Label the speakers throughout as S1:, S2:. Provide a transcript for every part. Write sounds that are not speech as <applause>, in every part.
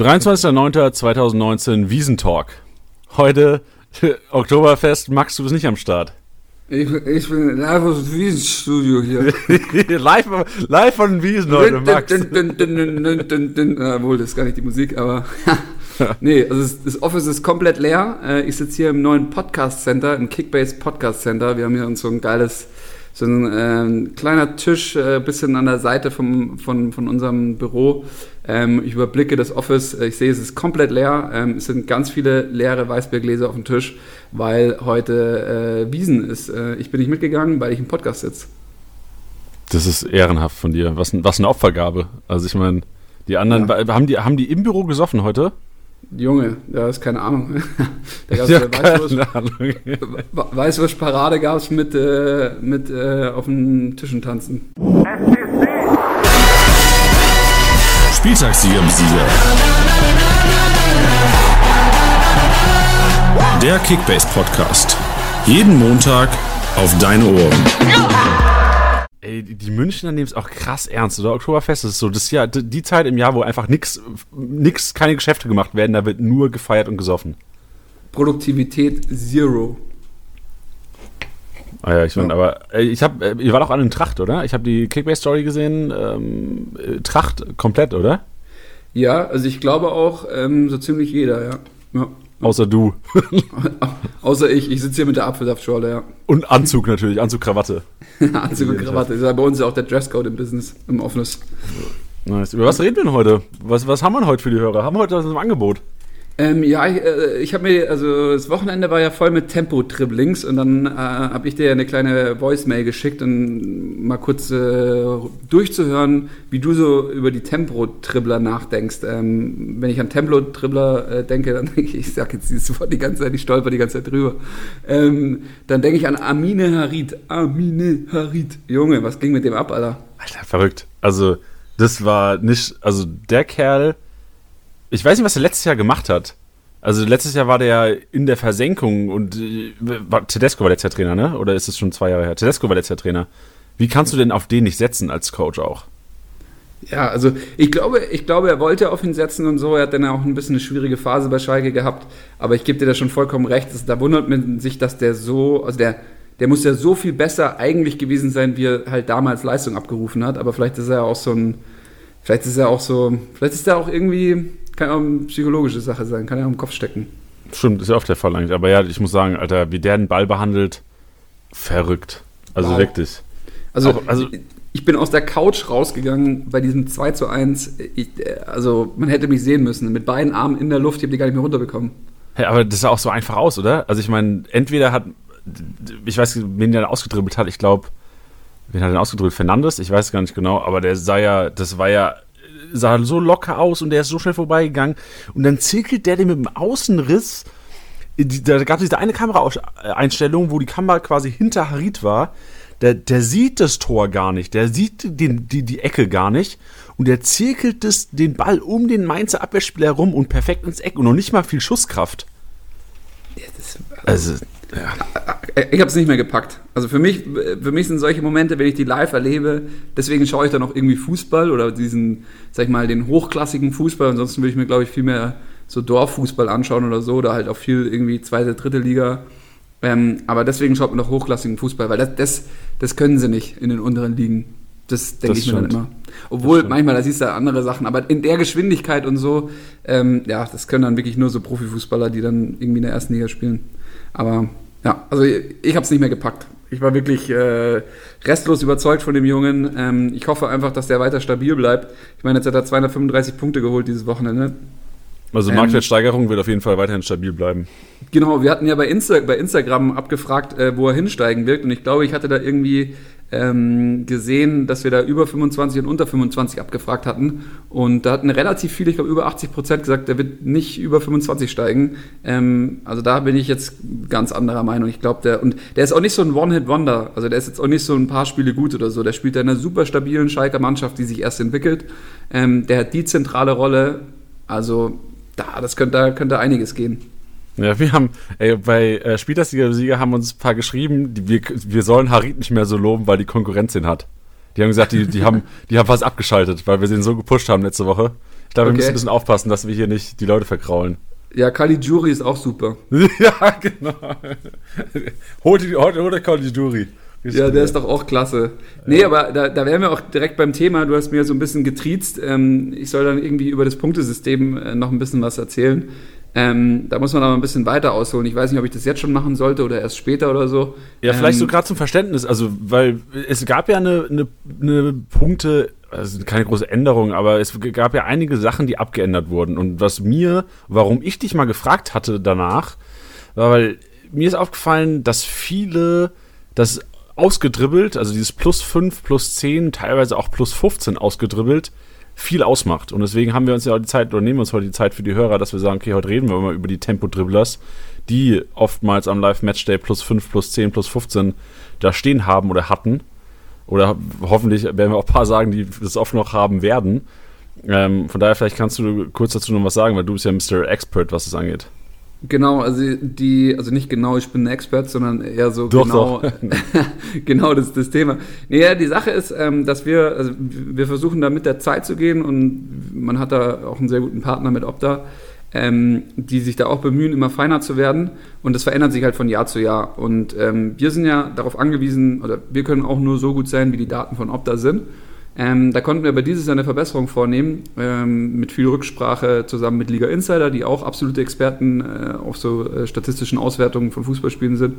S1: 23.09.2019 Wiesentalk. Heute Oktoberfest. Max, du bist nicht am Start.
S2: Ich, ich bin live aus dem Wiesenstudio hier. <laughs>
S1: live, live von Wiesen heute, Max.
S2: Wohl, das ist gar nicht die Musik, aber <laughs> nee, also das, das, Office ist komplett leer. Äh, ich sitze hier im neuen Podcast Center, im Kickbase Podcast Center. Wir haben hier uns so ein geiles, so ein äh, kleiner Tisch, äh, bisschen an der Seite vom, von, von unserem Büro. Ähm, ich überblicke das Office. Ich sehe, es ist komplett leer. Ähm, es sind ganz viele leere Weißbiergläser auf dem Tisch, weil heute äh, Wiesen ist. Äh, ich bin nicht mitgegangen, weil ich im Podcast sitze.
S1: Das ist ehrenhaft von dir. Was, was eine Opfergabe. Also ich meine, die anderen, ja. haben, die, haben die im Büro gesoffen heute?
S2: Junge, ja, ist keine Ahnung. <laughs> da gab es ja, Weißwurst-Parade gab es mit, äh, mit äh, auf den Tischen tanzen.
S3: Spieltagssieger Sieger. Der Kickbase Podcast. Jeden Montag auf deine Ohren.
S1: Ey, die Münchner nehmen es auch krass ernst, oder? Oktoberfest ist so das Jahr, die Zeit im Jahr, wo einfach nichts, nix, keine Geschäfte gemacht werden, da wird nur gefeiert und gesoffen.
S2: Produktivität zero.
S1: Ah ja, ich meine, ja. aber äh, ich habe, äh, ihr wart auch an einem Tracht, oder? Ich habe die Kickbase-Story gesehen. Ähm, äh, Tracht komplett, oder?
S2: Ja, also ich glaube auch ähm, so ziemlich jeder, ja. ja.
S1: Außer du. <laughs>
S2: Außer ich. Ich sitze hier mit der Apfelsaftschorle, ja.
S1: Und Anzug natürlich, Anzug, Krawatte. <laughs>
S2: Anzug und Krawatte. Das ist ja bei uns ja auch der Dresscode im Business, im Office.
S1: Nice. Über was reden wir denn heute? Was, was haben wir heute für die Hörer? Haben wir heute was im Angebot?
S2: Ähm, ja, ich, äh, ich habe mir, also das Wochenende war ja voll mit Tempo-Dribblings und dann äh, habe ich dir eine kleine Voicemail geschickt, um mal kurz äh, durchzuhören, wie du so über die Tempo-Dribbler nachdenkst. Ähm, wenn ich an Tempo-Dribbler äh, denke, dann <laughs> denke ich, ich sage jetzt dieses Wort die ganze Zeit, ich stolper die ganze Zeit drüber. Ähm, dann denke ich an Amine Harid. Amine Harid. Junge, was ging mit dem ab, Alter?
S1: Alter, verrückt. Also, das war nicht, also der Kerl ich weiß nicht, was er letztes Jahr gemacht hat. Also letztes Jahr war der ja in der Versenkung und äh, war, Tedesco war letzter Trainer, ne? Oder ist es schon zwei Jahre her? Tedesco war letzter Trainer. Wie kannst du denn auf den nicht setzen als Coach auch?
S2: Ja, also ich glaube, ich glaube, er wollte auf ihn setzen und so. Er hat dann auch ein bisschen eine schwierige Phase bei Schalke gehabt. Aber ich gebe dir da schon vollkommen recht. Da wundert man sich, dass der so, also der, der muss ja so viel besser eigentlich gewesen sein, wie er halt damals Leistung abgerufen hat. Aber vielleicht ist er auch so ein, vielleicht ist er auch so, vielleicht ist er auch irgendwie kann auch eine psychologische Sache sein, kann ja auch im Kopf stecken.
S1: Stimmt, ist ja oft der Fall eigentlich. Aber ja, ich muss sagen, Alter, wie der den Ball behandelt, verrückt. Also wow. wirklich.
S2: Also, auch, also ich bin aus der Couch rausgegangen bei diesem 2 zu 1. Ich, also man hätte mich sehen müssen. Mit beiden Armen in der Luft, ich habe die gar nicht mehr runterbekommen.
S1: Hey, aber das sah auch so einfach aus, oder? Also ich meine, entweder hat, ich weiß, wen der ausgedribbelt hat, ich glaube, wen hat er denn ausgedribbelt? Fernandes? Ich weiß gar nicht genau, aber der sah ja, das war ja sah so locker aus und der ist so schnell vorbeigegangen. Und dann zirkelt der den mit dem Außenriss. Da gab es diese eine Kameraeinstellung, wo die Kamera quasi hinter Harit war. Der, der sieht das Tor gar nicht, der sieht den, die, die Ecke gar nicht und der zirkelt das, den Ball um den Mainzer Abwehrspieler herum und perfekt ins Eck und noch nicht mal viel Schusskraft.
S2: Ja, das, also, also ja. Ich habe es nicht mehr gepackt. Also für mich, für mich sind solche Momente, wenn ich die live erlebe, deswegen schaue ich dann auch irgendwie Fußball oder diesen, sag ich mal, den hochklassigen Fußball. Ansonsten würde ich mir, glaube ich, viel mehr so Dorffußball anschauen oder so, oder halt auch viel irgendwie zweite, dritte Liga. Ähm, aber deswegen schaut man doch hochklassigen Fußball, weil das, das, das können sie nicht in den unteren Ligen. Das denke ich mir dann immer. Obwohl, manchmal, da siehst du andere Sachen, aber in der Geschwindigkeit und so, ähm, ja, das können dann wirklich nur so Profifußballer, die dann irgendwie in der ersten Liga spielen. Aber ja, also ich, ich habe es nicht mehr gepackt. Ich war wirklich äh, restlos überzeugt von dem Jungen. Ähm, ich hoffe einfach, dass der weiter stabil bleibt. Ich meine, jetzt hat er 235 Punkte geholt dieses Wochenende.
S1: Also Marktwertsteigerung ähm, wird auf jeden Fall weiterhin stabil bleiben.
S2: Genau, wir hatten ja bei, Insta bei Instagram abgefragt, äh, wo er hinsteigen wird. Und ich glaube, ich hatte da irgendwie ähm, gesehen, dass wir da über 25 und unter 25 abgefragt hatten. Und da hatten relativ viele, ich glaube über 80 Prozent gesagt, der wird nicht über 25 steigen. Ähm, also da bin ich jetzt ganz anderer Meinung. Ich glaube, der, und der ist auch nicht so ein One-Hit-Wonder. Also der ist jetzt auch nicht so ein paar Spiele gut oder so. Der spielt in einer super stabilen Schalker Mannschaft, die sich erst entwickelt. Ähm, der hat die zentrale Rolle. Also da, das könnte, da könnte einiges gehen.
S1: Ja, wir haben, ey, bei äh, Spielersieger haben uns ein paar geschrieben, die, wir, wir sollen Harit nicht mehr so loben, weil die Konkurrenz ihn hat. Die haben gesagt, die, die, haben, die haben fast abgeschaltet, weil wir den so gepusht haben letzte Woche. Ich glaube, wir müssen ein bisschen aufpassen, dass wir hier nicht die Leute verkraulen.
S2: Ja, Caligiuri ist auch super. <laughs>
S1: ja, genau. Holt hol, hol Caligiuri.
S2: Ja, der ist doch auch klasse. Nee, aber da, da wären wir auch direkt beim Thema. Du hast mir so ein bisschen getriezt. Ähm, ich soll dann irgendwie über das Punktesystem äh, noch ein bisschen was erzählen. Ähm, da muss man aber ein bisschen weiter ausholen. Ich weiß nicht, ob ich das jetzt schon machen sollte oder erst später oder so.
S1: Ja, vielleicht ähm, so gerade zum Verständnis. Also, weil es gab ja eine, eine, eine Punkte, also keine große Änderung, aber es gab ja einige Sachen, die abgeändert wurden. Und was mir, warum ich dich mal gefragt hatte danach, war, weil mir ist aufgefallen, dass viele das ausgedribbelt, also dieses plus 5, plus 10, teilweise auch plus 15 ausgedribbelt, viel ausmacht. Und deswegen haben wir uns ja die Zeit, oder nehmen wir uns heute die Zeit für die Hörer, dass wir sagen, okay, heute reden wir mal über die Tempo-Dribblers, die oftmals am Live-Matchday plus 5, plus 10, plus 15 da stehen haben oder hatten. Oder hoffentlich werden wir auch ein paar sagen, die das oft noch haben werden. Ähm, von daher, vielleicht kannst du kurz dazu noch was sagen, weil du bist ja Mr. Expert, was das angeht.
S2: Genau, also die, also nicht genau, ich bin ein Expert, sondern eher so
S1: doch,
S2: genau,
S1: doch. <laughs>
S2: genau das, das Thema. Nee, die Sache ist, ähm, dass wir, also wir versuchen da mit der Zeit zu gehen und man hat da auch einen sehr guten Partner mit Opta, ähm, die sich da auch bemühen, immer feiner zu werden und das verändert sich halt von Jahr zu Jahr und ähm, wir sind ja darauf angewiesen, oder wir können auch nur so gut sein, wie die Daten von Opta sind ähm, da konnten wir aber dieses Jahr eine Verbesserung vornehmen, ähm, mit viel Rücksprache zusammen mit Liga Insider, die auch absolute Experten äh, auf so äh, statistischen Auswertungen von Fußballspielen sind.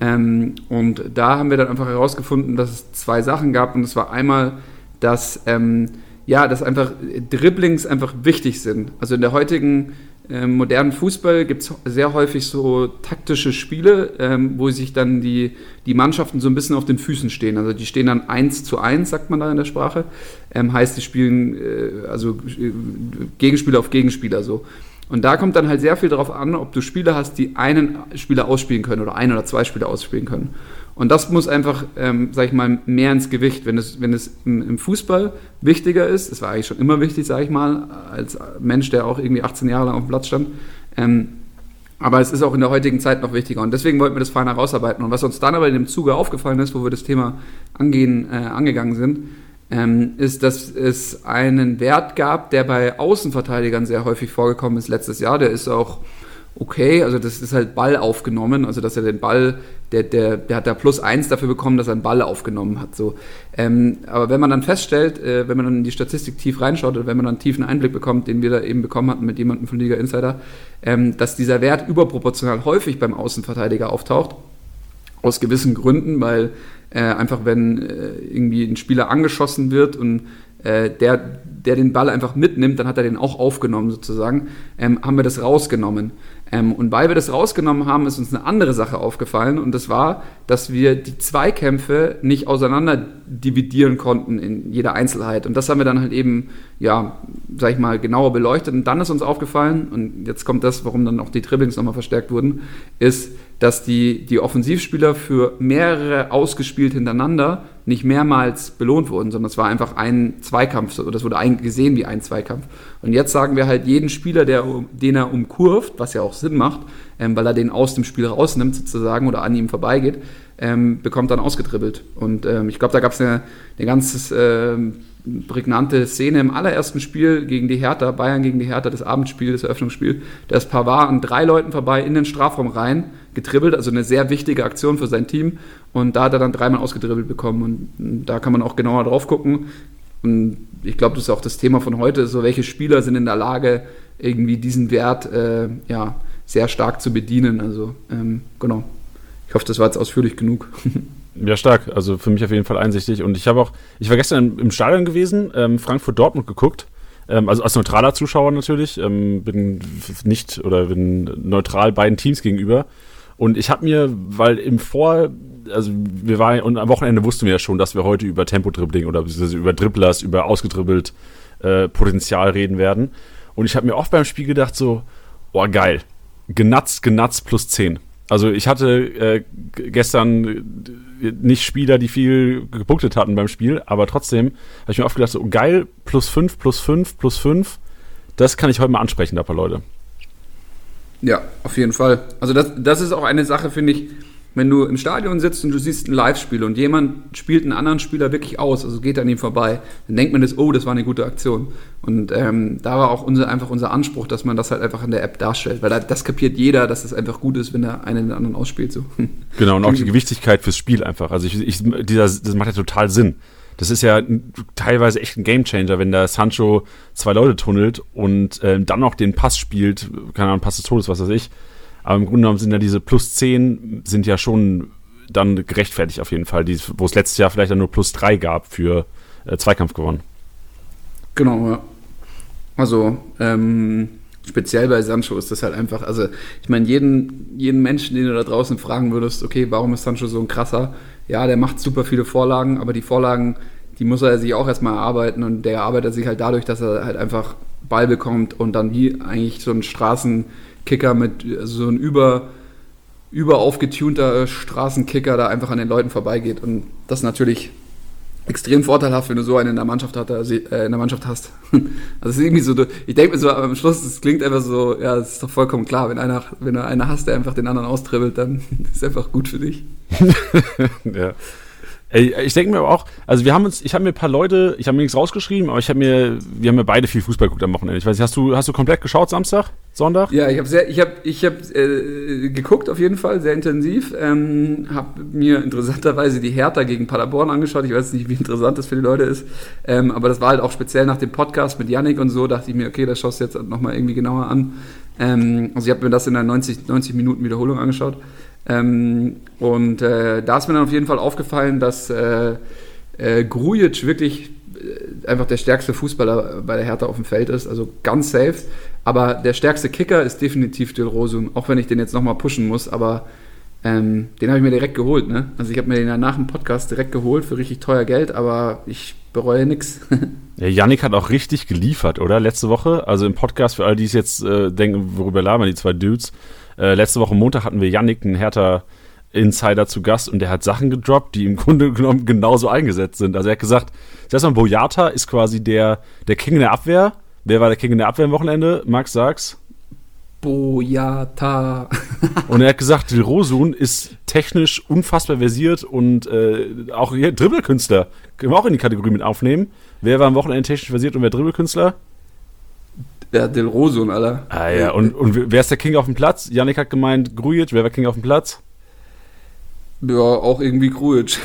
S2: Ähm, und da haben wir dann einfach herausgefunden, dass es zwei Sachen gab. Und das war einmal, dass, ähm, ja, dass einfach Dribblings einfach wichtig sind. Also in der heutigen ähm, modernen Fußball gibt es sehr häufig so taktische Spiele, ähm, wo sich dann die, die Mannschaften so ein bisschen auf den Füßen stehen. Also die stehen dann eins zu eins, sagt man da in der Sprache. Ähm, heißt, die spielen äh, also äh, Gegenspieler auf Gegenspieler so. Und da kommt dann halt sehr viel darauf an, ob du Spieler hast, die einen Spieler ausspielen können oder ein oder zwei Spieler ausspielen können. Und das muss einfach, ähm, sag ich mal, mehr ins Gewicht. Wenn es, wenn es im, im Fußball wichtiger ist, das war eigentlich schon immer wichtig, sag ich mal, als Mensch, der auch irgendwie 18 Jahre lang auf dem Platz stand. Ähm, aber es ist auch in der heutigen Zeit noch wichtiger. Und deswegen wollten wir das feiner rausarbeiten. Und was uns dann aber in dem Zuge aufgefallen ist, wo wir das Thema angehen, äh, angegangen sind, ähm, ist, dass es einen Wert gab, der bei Außenverteidigern sehr häufig vorgekommen ist letztes Jahr. Der ist auch okay, also das ist halt Ball aufgenommen, also dass er den Ball, der, der, der hat da plus eins dafür bekommen, dass er einen Ball aufgenommen hat. So. Ähm, aber wenn man dann feststellt, äh, wenn man dann in die Statistik tief reinschaut oder wenn man dann einen tiefen Einblick bekommt, den wir da eben bekommen hatten mit jemandem von Liga Insider, ähm, dass dieser Wert überproportional häufig beim Außenverteidiger auftaucht, aus gewissen Gründen, weil äh, einfach wenn äh, irgendwie ein Spieler angeschossen wird und äh, der, der den Ball einfach mitnimmt, dann hat er den auch aufgenommen sozusagen, ähm, haben wir das rausgenommen. Ähm, und weil wir das rausgenommen haben, ist uns eine andere Sache aufgefallen und das war, dass wir die Zweikämpfe nicht auseinander dividieren konnten in jeder Einzelheit. Und das haben wir dann halt eben, ja, sag ich mal, genauer beleuchtet. Und dann ist uns aufgefallen, und jetzt kommt das, warum dann auch die Dribblings nochmal verstärkt wurden, ist, dass die, die Offensivspieler für mehrere ausgespielt hintereinander nicht mehrmals belohnt wurden, sondern es war einfach ein Zweikampf, oder das wurde gesehen wie ein Zweikampf. Und jetzt sagen wir halt jeden Spieler, der, den er umkurvt, was ja auch Sinn macht, ähm, weil er den aus dem Spiel rausnimmt sozusagen oder an ihm vorbeigeht, ähm, bekommt dann ausgedribbelt. Und ähm, ich glaube, da gab es eine, eine ganz äh, prägnante Szene im allerersten Spiel gegen die Hertha, Bayern gegen die Hertha, das Abendspiel, das Eröffnungsspiel. Da ist Pavard an drei Leuten vorbei in den Strafraum rein, getribbelt, also eine sehr wichtige Aktion für sein Team. Und da hat er dann dreimal ausgedribbelt bekommen. Und da kann man auch genauer drauf gucken. Und ich glaube, das ist auch das Thema von heute, so welche Spieler sind in der Lage, irgendwie diesen Wert äh, ja, sehr stark zu bedienen. Also ähm, genau. Ich hoffe, das war jetzt ausführlich genug. <laughs>
S1: Ja, stark. Also für mich auf jeden Fall einsichtig. Und ich habe auch, ich war gestern im Stadion gewesen, ähm, Frankfurt-Dortmund geguckt. Ähm, also als neutraler Zuschauer natürlich. Ähm, bin nicht oder bin neutral beiden Teams gegenüber. Und ich habe mir, weil im Vor, also wir waren, und am Wochenende wussten wir ja schon, dass wir heute über Tempo-Dribbling oder über Dribblers, über ausgedribbelt äh, Potenzial reden werden. Und ich habe mir oft beim Spiel gedacht so, oh geil, genatzt, genatzt plus 10. Also ich hatte äh, gestern nicht Spieler, die viel gepunktet hatten beim Spiel, aber trotzdem habe ich mir oft gedacht, so geil, plus 5, plus 5, plus 5, das kann ich heute mal ansprechen, da paar Leute.
S2: Ja, auf jeden Fall. Also das, das ist auch eine Sache, finde ich, wenn du im Stadion sitzt und du siehst ein Live-Spiel und jemand spielt einen anderen Spieler wirklich aus, also geht an ihm vorbei, dann denkt man das, oh, das war eine gute Aktion. Und ähm, da war auch unser, einfach unser Anspruch, dass man das halt einfach in der App darstellt, weil da, das kapiert jeder, dass es einfach gut ist, wenn der eine den anderen ausspielt. So. <laughs>
S1: Genau, und auch die Gewichtigkeit fürs Spiel einfach. Also ich, ich, dieser, das macht ja total Sinn. Das ist ja teilweise echt ein Gamechanger, wenn der Sancho zwei Leute tunnelt und äh, dann noch den Pass spielt, keine Ahnung, Pass des Todes, was weiß ich. Aber im Grunde genommen sind ja diese plus 10 sind ja schon dann gerechtfertigt auf jeden Fall, die, wo es letztes Jahr vielleicht dann nur plus 3 gab für äh, Zweikampf gewonnen.
S2: Genau, ja. Also, ähm, speziell bei Sancho ist das halt einfach, also ich meine, jeden, jeden Menschen, den du da draußen fragen würdest, okay, warum ist Sancho so ein krasser? Ja, der macht super viele Vorlagen, aber die Vorlagen, die muss er sich auch erstmal erarbeiten und der arbeitet sich halt dadurch, dass er halt einfach Ball bekommt und dann wie eigentlich so ein Straßenkicker mit so ein über, über aufgetunter Straßenkicker da einfach an den Leuten vorbeigeht und das natürlich extrem vorteilhaft, wenn du so einen in der Mannschaft, hat, äh, in der Mannschaft hast. <laughs> Also es ist irgendwie so, ich denke mir so am Schluss, es klingt einfach so, ja, es ist doch vollkommen klar, wenn einer, wenn du einer hast, der einfach den anderen austribbelt, dann <laughs> ist es einfach gut für dich. <laughs>
S1: ja. Ich denke mir aber auch, also wir haben uns, ich habe mir ein paar Leute, ich habe mir nichts rausgeschrieben, aber ich habe mir, wir haben ja beide viel Fußball geguckt am Wochenende. Ich weiß hast du, hast du komplett geschaut Samstag, Sonntag?
S2: Ja, ich habe sehr, ich habe, ich habe äh, geguckt auf jeden Fall, sehr intensiv. Ähm, habe mir interessanterweise die Hertha gegen Paderborn angeschaut. Ich weiß nicht, wie interessant das für die Leute ist, ähm, aber das war halt auch speziell nach dem Podcast mit Yannick und so. Dachte ich mir, okay, das schaust du jetzt nochmal irgendwie genauer an. Ähm, also ich habe mir das in einer 90, 90 Minuten Wiederholung angeschaut. Ähm, und äh, da ist mir dann auf jeden Fall aufgefallen, dass äh, äh, Grujic wirklich äh, einfach der stärkste Fußballer bei der Hertha auf dem Feld ist, also ganz safe. Aber der stärkste Kicker ist definitiv Del Rosun, auch wenn ich den jetzt nochmal pushen muss, aber ähm, den habe ich mir direkt geholt. Ne? Also ich habe mir den nach dem Podcast direkt geholt für richtig teuer Geld, aber ich bereue nichts. <laughs>
S1: Ja, Yannick hat auch richtig geliefert, oder? Letzte Woche, also im Podcast, für all die es jetzt äh, denken, worüber labern die zwei Dudes, äh, letzte Woche Montag hatten wir Yannick, einen Hertha Insider zu Gast und der hat Sachen gedroppt, die im <laughs> Grunde genommen genauso eingesetzt sind. Also er hat gesagt, erstmal Boyata ist quasi der, der King in der Abwehr. Wer war der King in der Abwehr am Wochenende? Max, sag's.
S2: Boyata. <laughs>
S1: und er hat gesagt, Rosun ist technisch unfassbar versiert und äh, auch hier Dribbelkünstler. Können wir auch in die Kategorie mit aufnehmen. Wer war am Wochenende technisch versiert und wer Dribbelkünstler?
S2: Ja, Del Rosun, Alter.
S1: Ah ja, und, und wer ist der King auf dem Platz? Yannick hat gemeint, Grujic, wer war King auf dem Platz?
S2: Ja, auch irgendwie Grujic.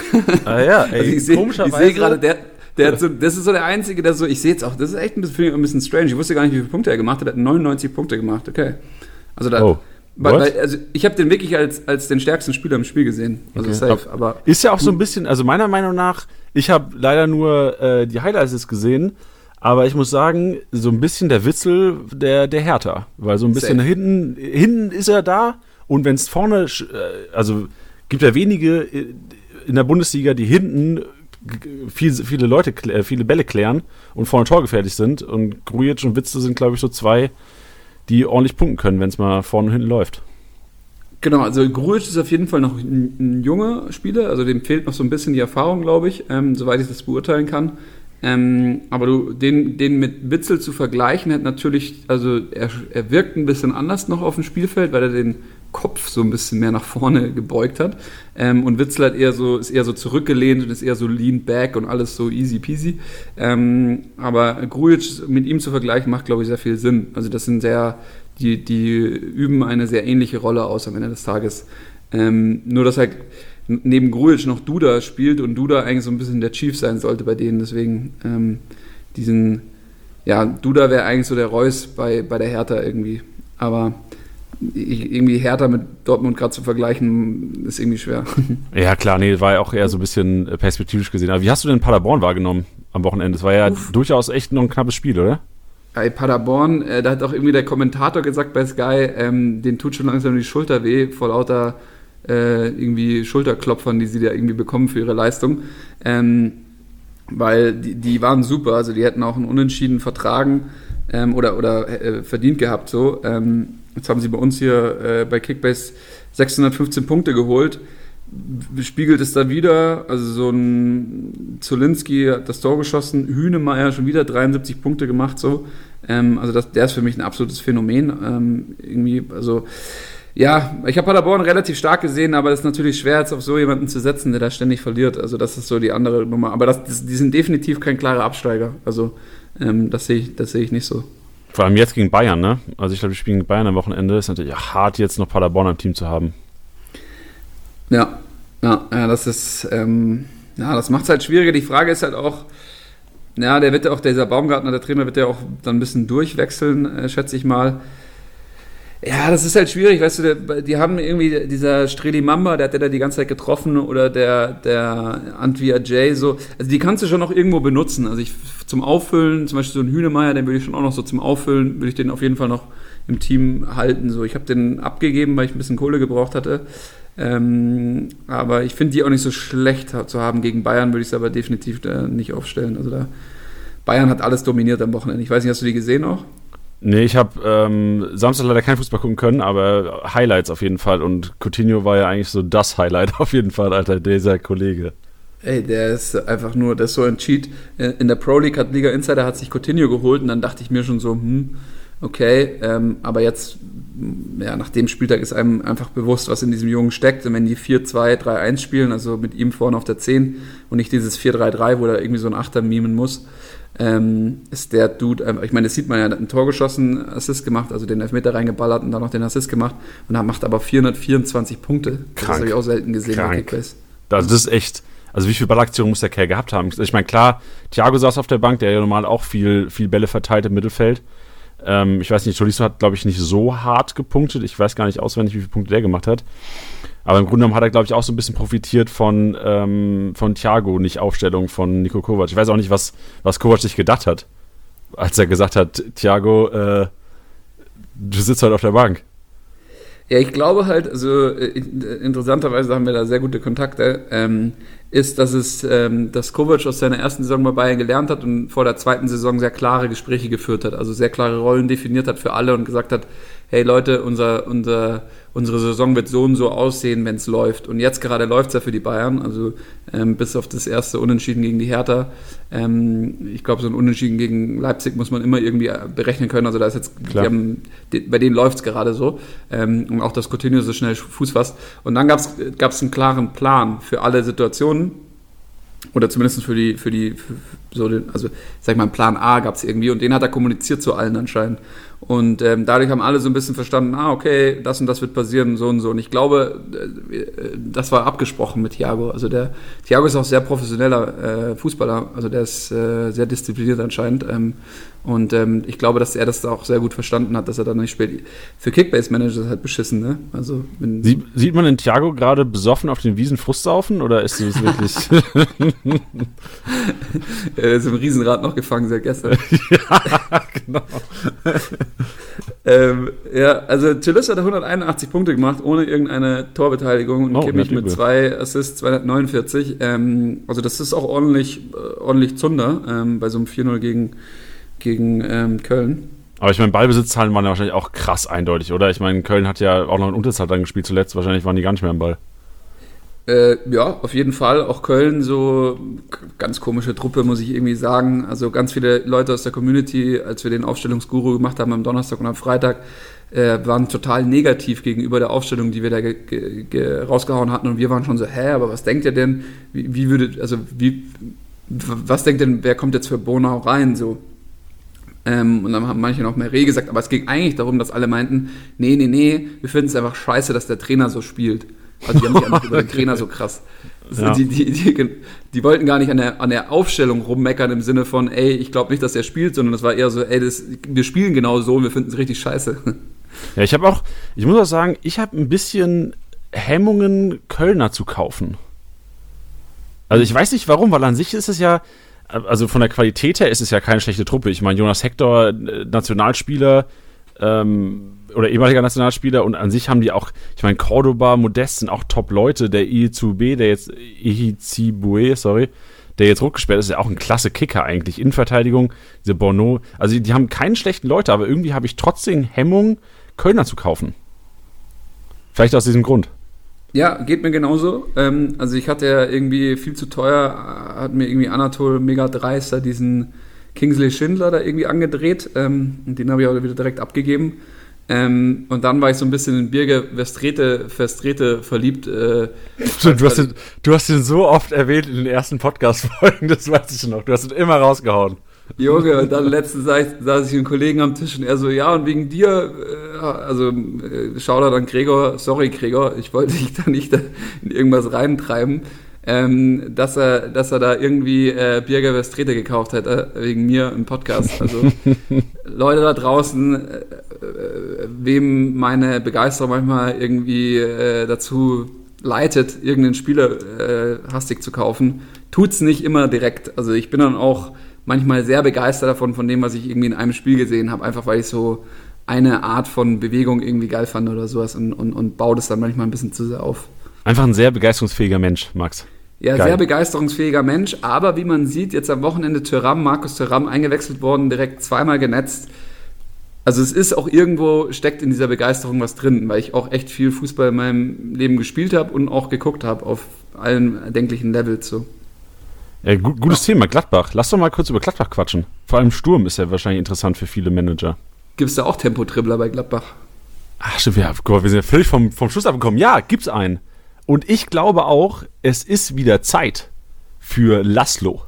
S1: Ah ja, <laughs> ey,
S2: also ich sehe seh gerade, der, der hat so, das ist so der Einzige, der so, ich sehe jetzt auch, das ist echt ein bisschen, ein bisschen strange. Ich wusste gar nicht, wie viele Punkte er gemacht hat. Er hat 99 Punkte gemacht, okay. Also da, oh. Weil, weil, also ich habe den wirklich als, als den stärksten Spieler im Spiel gesehen. Also okay. safe, aber.
S1: Ist ja auch so ein bisschen, also meiner Meinung nach, ich habe leider nur äh, die Highlights gesehen, aber ich muss sagen, so ein bisschen der Witzel der, der Hertha. Weil so ein bisschen hinten, hinten ist er da und wenn es vorne, äh, also gibt ja wenige in der Bundesliga, die hinten viel, viele Leute, äh, viele Bälle klären und vorne torgefährlich sind. Und Grujic und Witzel sind, glaube ich, so zwei, die ordentlich punkten können, wenn es mal vorne und hinten läuft.
S2: Genau, also Grujic ist auf jeden Fall noch ein, ein, junger Spieler, also dem fehlt noch so ein bisschen die Erfahrung, glaube ich, ähm, soweit ich das beurteilen kann. Ähm, aber du, den, den mit Witzel zu vergleichen, hat natürlich, also er, er wirkt ein bisschen anders noch auf dem Spielfeld, weil er den Kopf so ein bisschen mehr nach vorne <laughs> gebeugt hat. Ähm, und Witzel hat eher so, ist eher so zurückgelehnt und ist eher so lean back und alles so easy peasy. Ähm, aber Grujic mit ihm zu vergleichen, macht, glaube ich, sehr viel Sinn. Also das sind sehr, die, die üben eine sehr ähnliche Rolle aus am Ende des Tages. Ähm, nur, dass halt neben Grujic noch Duda spielt und Duda eigentlich so ein bisschen der Chief sein sollte bei denen. Deswegen ähm, diesen, ja, Duda wäre eigentlich so der Reus bei, bei der Hertha irgendwie. Aber irgendwie Hertha mit Dortmund gerade zu vergleichen, ist irgendwie schwer. <laughs>
S1: Ja, klar, nee, war ja auch eher so ein bisschen perspektivisch gesehen. Aber wie hast du denn Paderborn wahrgenommen am Wochenende? Es war ja Uff. durchaus echt noch ein knappes Spiel, oder?
S2: Bei Paderborn, äh, da hat auch irgendwie der Kommentator gesagt bei Sky, ähm, den tut schon langsam die Schulter weh vor lauter äh, irgendwie Schulterklopfern, die sie da irgendwie bekommen für ihre Leistung. Ähm, weil die, die waren super, also die hätten auch einen Unentschieden vertragen ähm, oder, oder äh, verdient gehabt so. Ähm, jetzt haben sie bei uns hier äh, bei Kickbase 615 Punkte geholt. Spiegelt es da wieder, also so ein Zolinski hat das Tor geschossen, Hühnemeier schon wieder 73 Punkte gemacht, so. Ähm, also das, der ist für mich ein absolutes Phänomen. Ähm, irgendwie, also Ja, ich habe Paderborn relativ stark gesehen, aber es ist natürlich schwer, jetzt auf so jemanden zu setzen, der da ständig verliert. Also das ist so die andere Nummer. Aber das, das, die sind definitiv kein klarer Absteiger. Also ähm, das sehe ich, seh ich nicht so.
S1: Vor allem jetzt gegen Bayern, ne? Also ich glaube, wir spielen gegen Bayern am Wochenende. Ist natürlich hart, jetzt noch Paderborn im Team zu haben.
S2: Ja, ja, ja das ist, ähm, ja, das macht es halt schwieriger. Die Frage ist halt auch, ja, der wird ja auch, dieser Baumgartner, der Trainer, wird ja auch dann ein bisschen durchwechseln, äh, schätze ich mal. Ja, das ist halt schwierig, weißt du, der, die haben irgendwie, dieser Streli Mamba, der hat ja da die ganze Zeit getroffen, oder der, der Antwia Jay, so, also die kannst du schon noch irgendwo benutzen. Also ich, zum Auffüllen, zum Beispiel so ein Hühnemeier, den würde ich schon auch noch so zum Auffüllen, würde ich den auf jeden Fall noch im Team halten. So, ich habe den abgegeben, weil ich ein bisschen Kohle gebraucht hatte. Ähm, aber ich finde die auch nicht so schlecht zu haben. Gegen Bayern würde ich es aber definitiv nicht aufstellen. Also da, Bayern hat alles dominiert am Wochenende. Ich weiß nicht, hast du die gesehen auch?
S1: Nee, ich habe ähm, Samstag leider kein Fußball gucken können, aber Highlights auf jeden Fall. Und Coutinho war ja eigentlich so das Highlight <laughs> auf jeden Fall, Alter, dieser Kollege.
S2: Ey, der ist einfach nur, der ist so ein Cheat. In der Pro League hat Liga Insider hat sich Coutinho geholt und dann dachte ich mir schon so, hm, okay, ähm, aber jetzt, ja, nach dem Spieltag ist einem einfach bewusst, was in diesem Jungen steckt. Und wenn die 4-2-3-1 spielen, also mit ihm vorne auf der 10 und nicht dieses 4-3-3, wo er irgendwie so ein Achter mimen muss, ähm, ist der Dude, einfach, ich meine, das sieht man ja, ein Tor geschossen, Assist gemacht, also den Elfmeter reingeballert und dann noch den Assist gemacht und er macht aber 424 Punkte. Krank. Das habe ich auch selten gesehen
S1: Krank. bei Kickbase. Das ist echt, also wie viele Ballaktionen muss der Kerl gehabt haben? Ich meine, klar, Thiago saß auf der Bank, der ja normal auch viel, viel Bälle verteilt im Mittelfeld. Ähm, ich weiß nicht, Tolisso hat, glaube ich, nicht so hart gepunktet. Ich weiß gar nicht auswendig, wie viele Punkte der gemacht hat. Aber im Grunde genommen hat er, glaube ich, auch so ein bisschen profitiert von, ähm, von Thiago, nicht Aufstellung von Nico Kovac. Ich weiß auch nicht, was, was Kovac sich gedacht hat, als er gesagt hat, Thiago, äh, du sitzt halt auf der Bank.
S2: Ja, ich glaube halt, also äh, interessanterweise haben wir da sehr gute Kontakte, ähm, ist, dass es, ähm, dass Kovac aus seiner ersten Saison bei Bayern gelernt hat und vor der zweiten Saison sehr klare Gespräche geführt hat, also sehr klare Rollen definiert hat für alle und gesagt hat, hey Leute, unser, unser unsere Saison wird so und so aussehen, wenn es läuft. Und jetzt gerade läuft es ja für die Bayern, also ähm, bis auf das erste Unentschieden gegen die Hertha. Ähm, ich glaube, so ein Unentschieden gegen Leipzig muss man immer irgendwie äh, berechnen können. Also da ist jetzt, haben, bei denen läuft es gerade so. Ähm, und auch, dass Coutinho so schnell Fuß fasst. Und dann gab es einen klaren Plan für alle Situationen. Oder zumindest für die, für die, für so den, also sag ich mal, einen Plan A gab es irgendwie und den hat er kommuniziert zu allen anscheinend. Und ähm, dadurch haben alle so ein bisschen verstanden, ah, okay, das und das wird passieren, so und so. Und ich glaube, äh, das war abgesprochen mit Thiago. Also der Thiago ist auch sehr professioneller äh, Fußballer, also der ist äh, sehr diszipliniert anscheinend. Ähm, und ähm, ich glaube, dass er das auch sehr gut verstanden hat, dass er dann nicht spielt. Für Kickbase-Manager ist halt beschissen, ne? Also,
S1: Sie, sieht man den Thiago gerade besoffen auf den Wiesen Frust saufen oder ist es wirklich. <laughs>
S2: er ist im Riesenrad noch gefangen seit gestern. <laughs> ja, genau. <laughs> ähm, ja, also Tillus hat 181 Punkte gemacht, ohne irgendeine Torbeteiligung und oh, Kimmich mit zwei Assists 249. Ähm, also das ist auch ordentlich, äh, ordentlich Zunder ähm, bei so einem 4-0 gegen gegen ähm, Köln.
S1: Aber ich meine, Ballbesitzzahlen waren ja wahrscheinlich auch krass eindeutig, oder? Ich meine, Köln hat ja auch noch in Unterzahl dann gespielt zuletzt. Wahrscheinlich waren die gar nicht mehr am Ball.
S2: Äh, ja, auf jeden Fall. Auch Köln, so ganz komische Truppe, muss ich irgendwie sagen. Also ganz viele Leute aus der Community, als wir den Aufstellungsguru gemacht haben am Donnerstag und am Freitag, äh, waren total negativ gegenüber der Aufstellung, die wir da rausgehauen hatten. Und wir waren schon so, hä, aber was denkt ihr denn? Wie, wie würdet, also wie, was denkt denn, wer kommt jetzt für Bonau rein? So, ähm, und dann haben manche noch mehr Reh gesagt, aber es ging eigentlich darum, dass alle meinten, nee, nee, nee, wir finden es einfach scheiße, dass der Trainer so spielt. Also die haben sich einfach über den Trainer so krass. <laughs> Ja. Die, die, die, die, wollten gar nicht an der, an der Aufstellung rummeckern im Sinne von, ey, ich glaube nicht, dass er spielt, sondern es war eher so, ey, das, wir spielen genau so und wir finden es richtig scheiße.
S1: Ja, ich habe auch, ich muss auch sagen, ich habe ein bisschen Hemmungen, Kölner zu kaufen. Also ich weiß nicht warum, weil an sich ist es ja, also von der Qualität her ist es ja keine schlechte Truppe. Ich meine, Jonas Hector, äh, Nationalspieler ähm, oder ehemaliger Nationalspieler und an sich haben die auch, ich meine, Cordoba, Modest sind auch Top-Leute. Der Ihizube, der jetzt, Ihizibue, sorry, der jetzt rückgesperrt ist, ist ja auch ein klasse Kicker eigentlich. Innenverteidigung, diese Bono. Also die, die haben keinen schlechten Leute, aber irgendwie habe ich trotzdem Hemmung, Kölner zu kaufen. Vielleicht aus diesem Grund.
S2: Ja, geht mir genauso. Ähm, also ich hatte ja irgendwie viel zu teuer, hat mir irgendwie Anatol mega dreister diesen Kingsley Schindler da irgendwie angedreht. Ähm, und den habe ich auch wieder direkt abgegeben. Ähm, und dann war ich so ein bisschen in Birger Verstrete, Verstrete verliebt. Äh, <laughs>
S1: du, hast ihn, du hast ihn so oft erwähnt in den ersten Podcast-Folgen, das weiß ich noch. Du hast ihn immer rausgehauen.
S2: Junge, und dann letztens saß, saß ich mit einem Kollegen am Tisch und er so, ja, und wegen dir, äh, also äh, Shoutout an Gregor, sorry Gregor, ich wollte dich <laughs> da nicht in irgendwas reintreiben, ähm, dass, er, dass er da irgendwie äh, Birger Westrete gekauft hätte, wegen mir im Podcast. Also <laughs> Leute da draußen, äh, äh, wem meine Begeisterung manchmal irgendwie äh, dazu leitet, irgendeinen Spieler äh, hastig zu kaufen, tut's nicht immer direkt. Also ich bin dann auch manchmal sehr begeistert davon, von dem, was ich irgendwie in einem Spiel gesehen habe, einfach weil ich so eine Art von Bewegung irgendwie geil fand oder sowas und, und, und baue das dann manchmal ein bisschen zu sehr auf.
S1: Einfach ein sehr begeisterungsfähiger Mensch, Max.
S2: Ja, geil. sehr begeisterungsfähiger Mensch, aber wie man sieht, jetzt am Wochenende Thuram, Markus Thuram eingewechselt worden, direkt zweimal genetzt. Also es ist auch irgendwo, steckt in dieser Begeisterung was drin, weil ich auch echt viel Fußball in meinem Leben gespielt habe und auch geguckt habe auf allen erdenklichen Levels so.
S1: Ja, gut, gutes. Thema, Gladbach. Lass doch mal kurz über Gladbach quatschen. Vor allem Sturm ist ja wahrscheinlich interessant für viele Manager.
S2: Gibt es da auch Tempo-Dribbler bei Gladbach?
S1: Ach, stimmt, ja, wir sind ja völlig vom, vom Schluss abgekommen. Ja, gibt's einen. Und ich glaube auch, es ist wieder Zeit für Laszlo.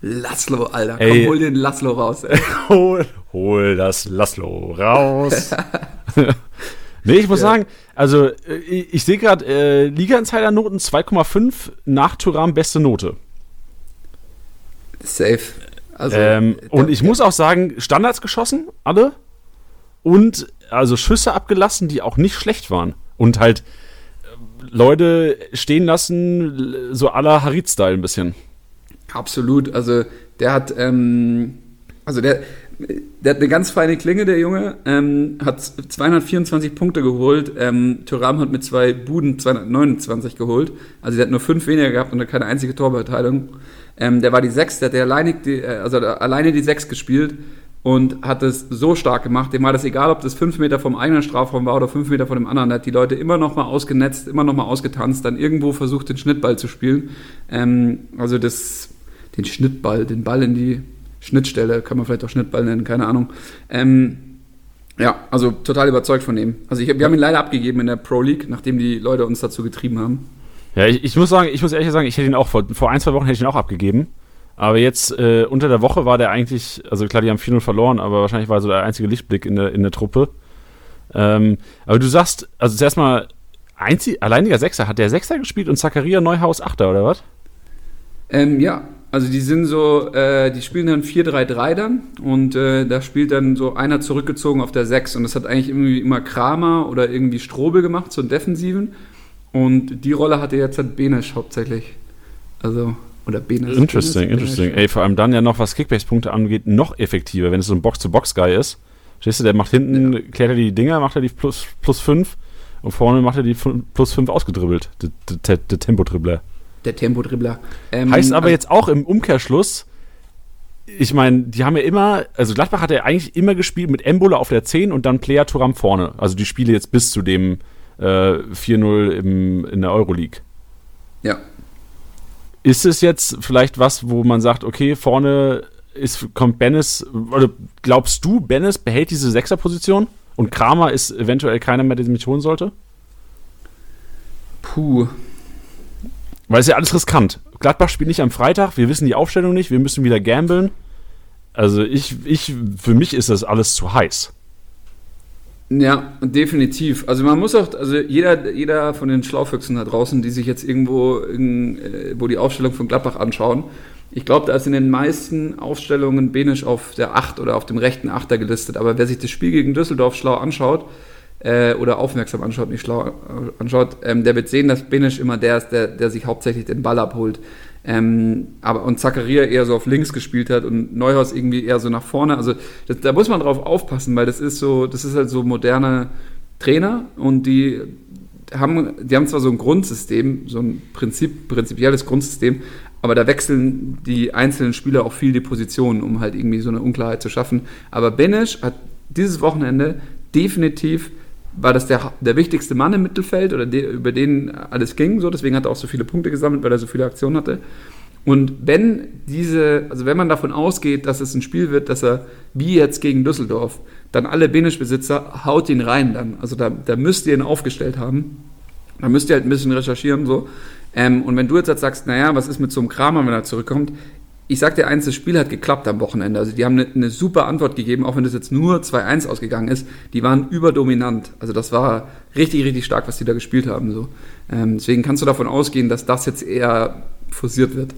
S2: Laszlo, Alter. Komm, ey, hol den Laszlo raus. Ey. <laughs>
S1: hol, hol das Laszlo raus. <laughs> nee, ich muss ja. sagen, also äh, ich, ich sehe gerade äh, Liga-Insider-Noten 2,5 nach Turam beste Note.
S2: Safe.
S1: Also, ähm, und ich muss auch sagen, Standards geschossen, alle. Und also Schüsse abgelassen, die auch nicht schlecht waren. Und halt äh, Leute stehen lassen, so aller Harit-Style ein bisschen.
S2: Absolut. Also der hat, ähm, also der, der hat eine ganz feine Klinge, der Junge. Ähm, hat 224 Punkte geholt. Ähm, Thuram hat mit zwei Buden 229 geholt. Also der hat nur fünf weniger gehabt und hat keine einzige Torbeteiligung. Ähm, der war die Sechs, der hat der alleine die, äh, also alleine die Sechs gespielt und hat es so stark gemacht. Dem war das egal, ob das fünf Meter vom eigenen Strafraum war oder fünf Meter von dem anderen. Er hat die Leute immer noch mal ausgenetzt, immer noch mal ausgetanzt, dann irgendwo versucht, den Schnittball zu spielen. Ähm, also das, den Schnittball, den Ball in die Schnittstelle, kann man vielleicht auch Schnittball nennen, keine Ahnung. Ähm, ja, also total überzeugt von ihm. Also ich, wir haben ihn leider abgegeben in der Pro League, nachdem die Leute uns dazu getrieben haben.
S1: Ja, ich, ich, muss sagen, ich muss ehrlich sagen, ich hätte ihn auch vor, vor ein, zwei Wochen hätte ich ihn auch abgegeben. Aber jetzt äh, unter der Woche war der eigentlich, also klar, die haben 4-0 verloren, aber wahrscheinlich war so der einzige Lichtblick in der, in der Truppe. Ähm, aber du sagst, also zuerst mal, einzig, alleiniger Sechser, hat der Sechser gespielt und Zakaria Neuhaus Achter, oder was?
S2: Ähm, ja, also die sind so, äh, die spielen dann 4-3-3 dann und äh, da spielt dann so einer zurückgezogen auf der 6 und das hat eigentlich irgendwie immer Kramer oder irgendwie Strobel gemacht, so einen Defensiven und die Rolle hatte jetzt halt Benesch hauptsächlich. Also, oder Benesch.
S1: Interesting, Benes, interesting. Benesch. Ey, vor allem dann ja noch, was Kickbase-Punkte angeht, noch effektiver, wenn es so ein Box-to-Box-Guy ist. Stehst du, der macht hinten, ja. klärt er die Dinger, macht er die plus, plus 5 und vorne macht er die plus 5 ausgedribbelt. Der, der, Tempo-Dribbler.
S2: Der Tempo-Dribbler.
S1: Ähm, heißt aber also, jetzt auch im Umkehrschluss, ich meine, die haben ja immer, also Gladbach hat ja eigentlich immer gespielt mit Embola auf der 10 und dann Player Turam vorne. Also die Spiele jetzt bis zu dem äh, 4-0 in der Euroleague.
S2: Ja.
S1: Ist es jetzt vielleicht was, wo man sagt, okay, vorne ist, kommt Bennis, oder glaubst du, Bennis behält diese Sechserposition und Kramer ist eventuell keiner mehr, der sie mich holen sollte?
S2: Puh.
S1: Weil es ja alles riskant. Gladbach spielt nicht am Freitag, wir wissen die Aufstellung nicht, wir müssen wieder gambeln. Also ich, ich, für mich ist das alles zu heiß.
S2: Ja, definitiv. Also man muss auch, also jeder, jeder von den Schlaufüchsen da draußen, die sich jetzt irgendwo, in, äh, wo die Aufstellung von Gladbach anschauen, ich glaube, da ist in den meisten Aufstellungen Benisch auf der 8 oder auf dem rechten Achter gelistet. Aber wer sich das Spiel gegen Düsseldorf schlau anschaut, äh, oder aufmerksam anschaut, nicht schlau anschaut, ähm, der wird sehen, dass Benisch immer der ist, der, der sich hauptsächlich den Ball abholt. Ähm, aber und Zakaria eher so auf links gespielt hat und Neuhaus irgendwie eher so nach vorne. Also das, da muss man drauf aufpassen, weil das ist so, das ist halt so moderne Trainer und die haben, die haben zwar so ein Grundsystem, so ein Prinzip, prinzipielles Grundsystem, aber da wechseln die einzelnen Spieler auch viel die Positionen, um halt irgendwie so eine Unklarheit zu schaffen. Aber Benesch hat dieses Wochenende definitiv war das der, der wichtigste Mann im Mittelfeld oder de, über den alles ging, so deswegen hat er auch so viele Punkte gesammelt, weil er so viele Aktionen hatte. Und wenn diese, also wenn man davon ausgeht, dass es ein Spiel wird, dass er wie jetzt gegen Düsseldorf dann alle Benisch-Besitzer, haut ihn rein dann. Also da, da müsst ihr ihn aufgestellt haben. Da müsst ihr halt ein bisschen recherchieren so. Ähm, und wenn du jetzt, jetzt sagst, naja, was ist mit so einem Kramer, wenn er zurückkommt? Ich sag dir eins, das Spiel hat geklappt am Wochenende. Also die haben eine, eine super Antwort gegeben, auch wenn das jetzt nur 2-1 ausgegangen ist. Die waren überdominant. Also das war richtig, richtig stark, was die da gespielt haben. So. Ähm, deswegen kannst du davon ausgehen, dass das jetzt eher forciert wird.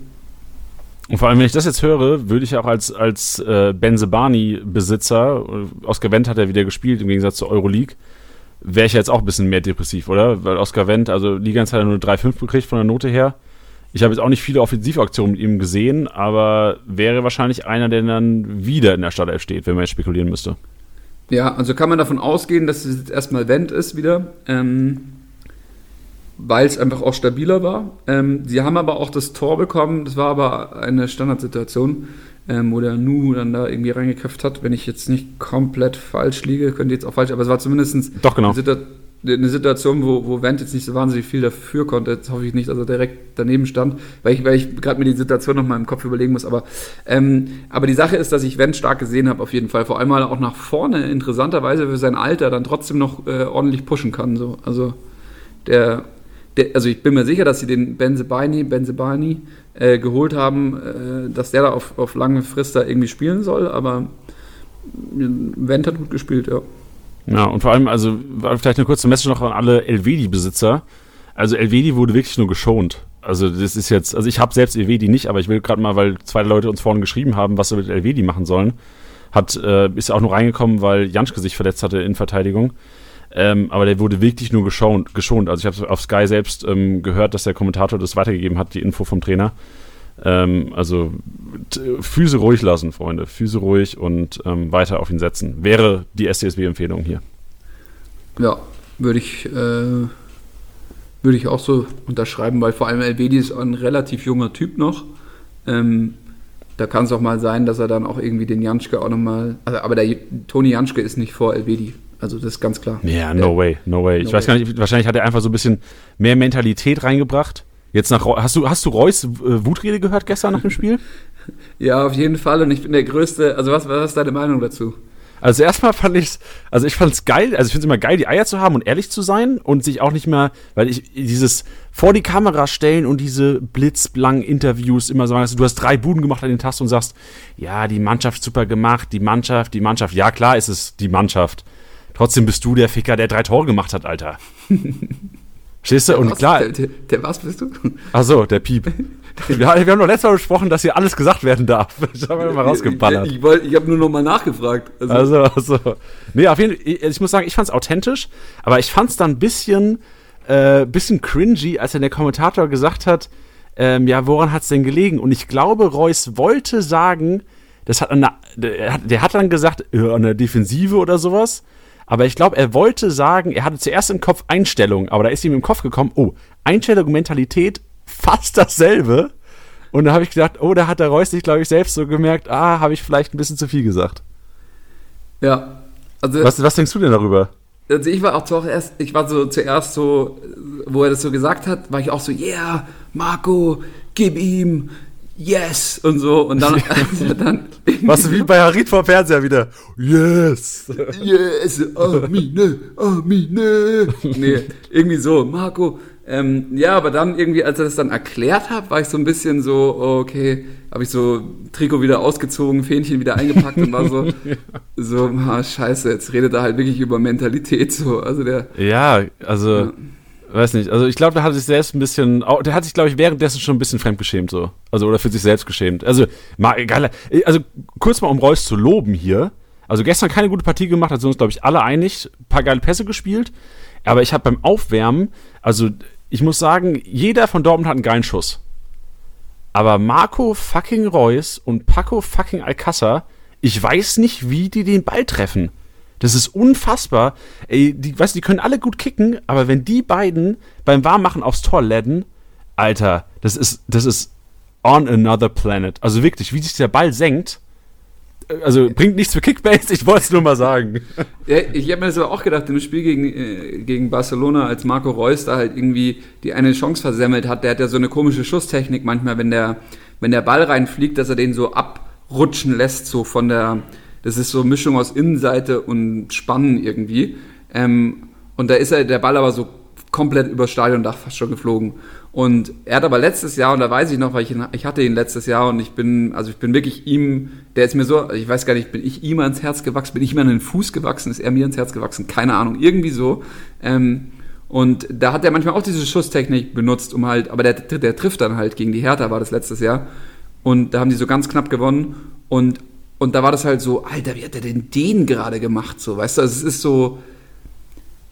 S1: Und vor allem, wenn ich das jetzt höre, würde ich auch als, als äh, Benzebani-Besitzer, äh, Oscar Wendt hat ja wieder gespielt im Gegensatz zur Euroleague, wäre ich jetzt auch ein bisschen mehr depressiv, oder? Weil Oscar Wendt, also Liga hat er nur 3,5 gekriegt von der Note her. Ich habe jetzt auch nicht viele Offensivaktionen mit ihm gesehen, aber wäre wahrscheinlich einer, der dann wieder in der Startelf steht, wenn man jetzt spekulieren müsste.
S2: Ja, also kann man davon ausgehen, dass es jetzt erstmal Wendt ist wieder. Ähm, weil es einfach auch stabiler war. Ähm, sie haben aber auch das Tor bekommen, das war aber eine Standardsituation, ähm, wo der Nu dann da irgendwie reingeköpft hat. Wenn ich jetzt nicht komplett falsch liege, könnte jetzt auch falsch, aber es war zumindest
S1: Doch, genau.
S2: eine, Situ eine, Situation, wo, wo Wendt jetzt nicht so wahnsinnig viel dafür konnte. Jetzt hoffe ich nicht, dass er direkt daneben stand, weil ich, weil ich gerade mir die Situation noch mal im Kopf überlegen muss. Aber, ähm, aber die Sache ist, dass ich Wendt stark gesehen habe, auf jeden Fall. Vor allem, weil er auch nach vorne interessanterweise für sein Alter dann trotzdem noch äh, ordentlich pushen kann. So. Also der der, also ich bin mir sicher, dass sie den Benzebani, Benzebani äh, geholt haben, äh, dass der da auf, auf lange Frist da irgendwie spielen soll, aber Wendt hat gut gespielt, ja.
S1: Ja, und vor allem, also vielleicht eine kurze Message noch an alle Elvedi-Besitzer. Also Elvedi wurde wirklich nur geschont. Also das ist jetzt, also ich habe selbst Elvedi nicht, aber ich will gerade mal, weil zwei Leute uns vorhin geschrieben haben, was wir mit Elvedi machen sollen, hat, äh, ist auch nur reingekommen, weil Janschke sich verletzt hatte in Verteidigung. Ähm, aber der wurde wirklich nur geschont. geschont. Also ich habe auf Sky selbst ähm, gehört, dass der Kommentator das weitergegeben hat, die Info vom Trainer. Ähm, also Füße ruhig lassen, Freunde. Füße ruhig und ähm, weiter auf ihn setzen. Wäre die STSB-Empfehlung hier.
S2: Ja, würde ich, äh, würde ich auch so unterschreiben, weil vor allem Elvedi ist ein relativ junger Typ noch. Ähm, da kann es auch mal sein, dass er dann auch irgendwie den Janschke auch nochmal. Also, aber der Toni Janschke ist nicht vor Elvedi. Also das ist ganz klar.
S1: Ja, yeah, no way, no way. No ich weiß gar nicht, wahrscheinlich hat er einfach so ein bisschen mehr Mentalität reingebracht. Jetzt nach hast du hast du Reus äh, Wutrede gehört gestern nach dem Spiel? <laughs>
S2: ja, auf jeden Fall und ich bin der größte, also was, was ist deine Meinung dazu?
S1: Also erstmal fand ich also ich fand es geil, also ich finde es immer geil, die Eier zu haben und ehrlich zu sein und sich auch nicht mehr, weil ich dieses vor die Kamera stellen und diese blitzblanken Interviews immer sagen, also du hast drei Buden gemacht an den Tast und sagst, ja, die Mannschaft super gemacht, die Mannschaft, die Mannschaft, ja klar ist es die Mannschaft. Trotzdem bist du der Ficker, der drei Tore gemacht hat, Alter. <laughs> Stehst du? Und
S2: was,
S1: klar.
S2: Der, der, der, was bist du?
S1: Ach so, der Piep. <laughs> Wir, haben doch letztes Mal besprochen, dass hier alles gesagt werden darf. <laughs> Haben wir mal rausgeballert.
S2: Ich, ich, ich habe nur noch mal nachgefragt.
S1: Also, also. also. Nee, auf jeden Fall, ich, ich muss sagen, ich fand es authentisch, aber ich fand es dann ein bisschen, äh, bisschen cringy, als dann der Kommentator gesagt hat, ähm, ja, woran hat es denn gelegen? Und ich glaube, Reus wollte sagen, das hat eine, der, hat, der hat dann gesagt, an der Defensive oder sowas. Aber ich glaube, er wollte sagen, er hatte zuerst im Kopf Einstellung, aber da ist ihm im Kopf gekommen, oh, Einstellung und Mentalität fast dasselbe. Und da habe ich gedacht, oh, da hat der Reus sich, glaube ich, selbst so gemerkt, ah, habe ich vielleicht ein bisschen zu viel gesagt.
S2: Ja.
S1: Also, was, was denkst du denn darüber?
S2: Also ich war auch zuerst, ich war so zuerst so, wo er das so gesagt hat, war ich auch so, yeah, Marco, gib ihm, yes! Und so. Und dann, <laughs> also <laughs>
S1: dann was wie bei Harit vor Fernseher wieder? Yes!
S2: Yes Amine Amine. Nee irgendwie so. Marco ähm, ja aber dann irgendwie als er das dann erklärt hat war ich so ein bisschen so okay habe ich so Trikot wieder ausgezogen Fähnchen wieder eingepackt und war so <laughs> so ah, scheiße jetzt redet er halt wirklich über Mentalität so. Also der
S1: ja also ja weiß nicht. Also ich glaube, der hat sich selbst ein bisschen, der hat sich, glaube ich, währenddessen schon ein bisschen fremdgeschämt so. Also oder für sich selbst geschämt. Also mal egal. Also kurz mal um Reus zu loben hier. Also gestern keine gute Partie gemacht, da sind uns, glaube ich, alle einig. Ein paar geile Pässe gespielt. Aber ich habe beim Aufwärmen, also ich muss sagen, jeder von Dortmund hat einen geilen Schuss. Aber Marco fucking Reus und Paco fucking Alcázar, ich weiß nicht, wie die den Ball treffen. Das ist unfassbar. Ey, die, weißt, die können alle gut kicken, aber wenn die beiden beim Warmmachen aufs Tor ladden, Alter, das ist, das ist on another planet. Also wirklich, wie sich der Ball senkt, äh, also bringt nichts für Kickbase, ich wollte es nur mal sagen. <laughs>
S2: Ja, ich habe mir das aber auch gedacht, im Spiel gegen, äh, gegen Barcelona, als Marco Reus da halt irgendwie die eine Chance versemmelt hat, der hat ja so eine komische Schusstechnik manchmal, wenn der, wenn der Ball reinfliegt, dass er den so abrutschen lässt, so von der, Das ist so eine Mischung aus Innenseite und Spannen irgendwie. Ähm, und da ist er, der Ball aber so komplett über Stadiondach fast schon geflogen. Und er hat aber letztes Jahr, und da weiß ich noch, weil ich, ihn, ich hatte ihn letztes Jahr und ich bin, also ich bin wirklich ihm, der ist mir so, ich weiß gar nicht, bin ich ihm ans Herz gewachsen, bin ich ihm an den Fuß gewachsen, ist er mir ans Herz gewachsen, keine Ahnung, irgendwie so. Ähm, und da hat er manchmal auch diese Schusstechnik benutzt, um halt, aber der, der trifft dann halt gegen die Hertha, war das letztes Jahr. Und da haben die so ganz knapp gewonnen. Und, und da war das halt so, Alter, wie hat der denn den gerade gemacht? So, weißt du, also es ist so,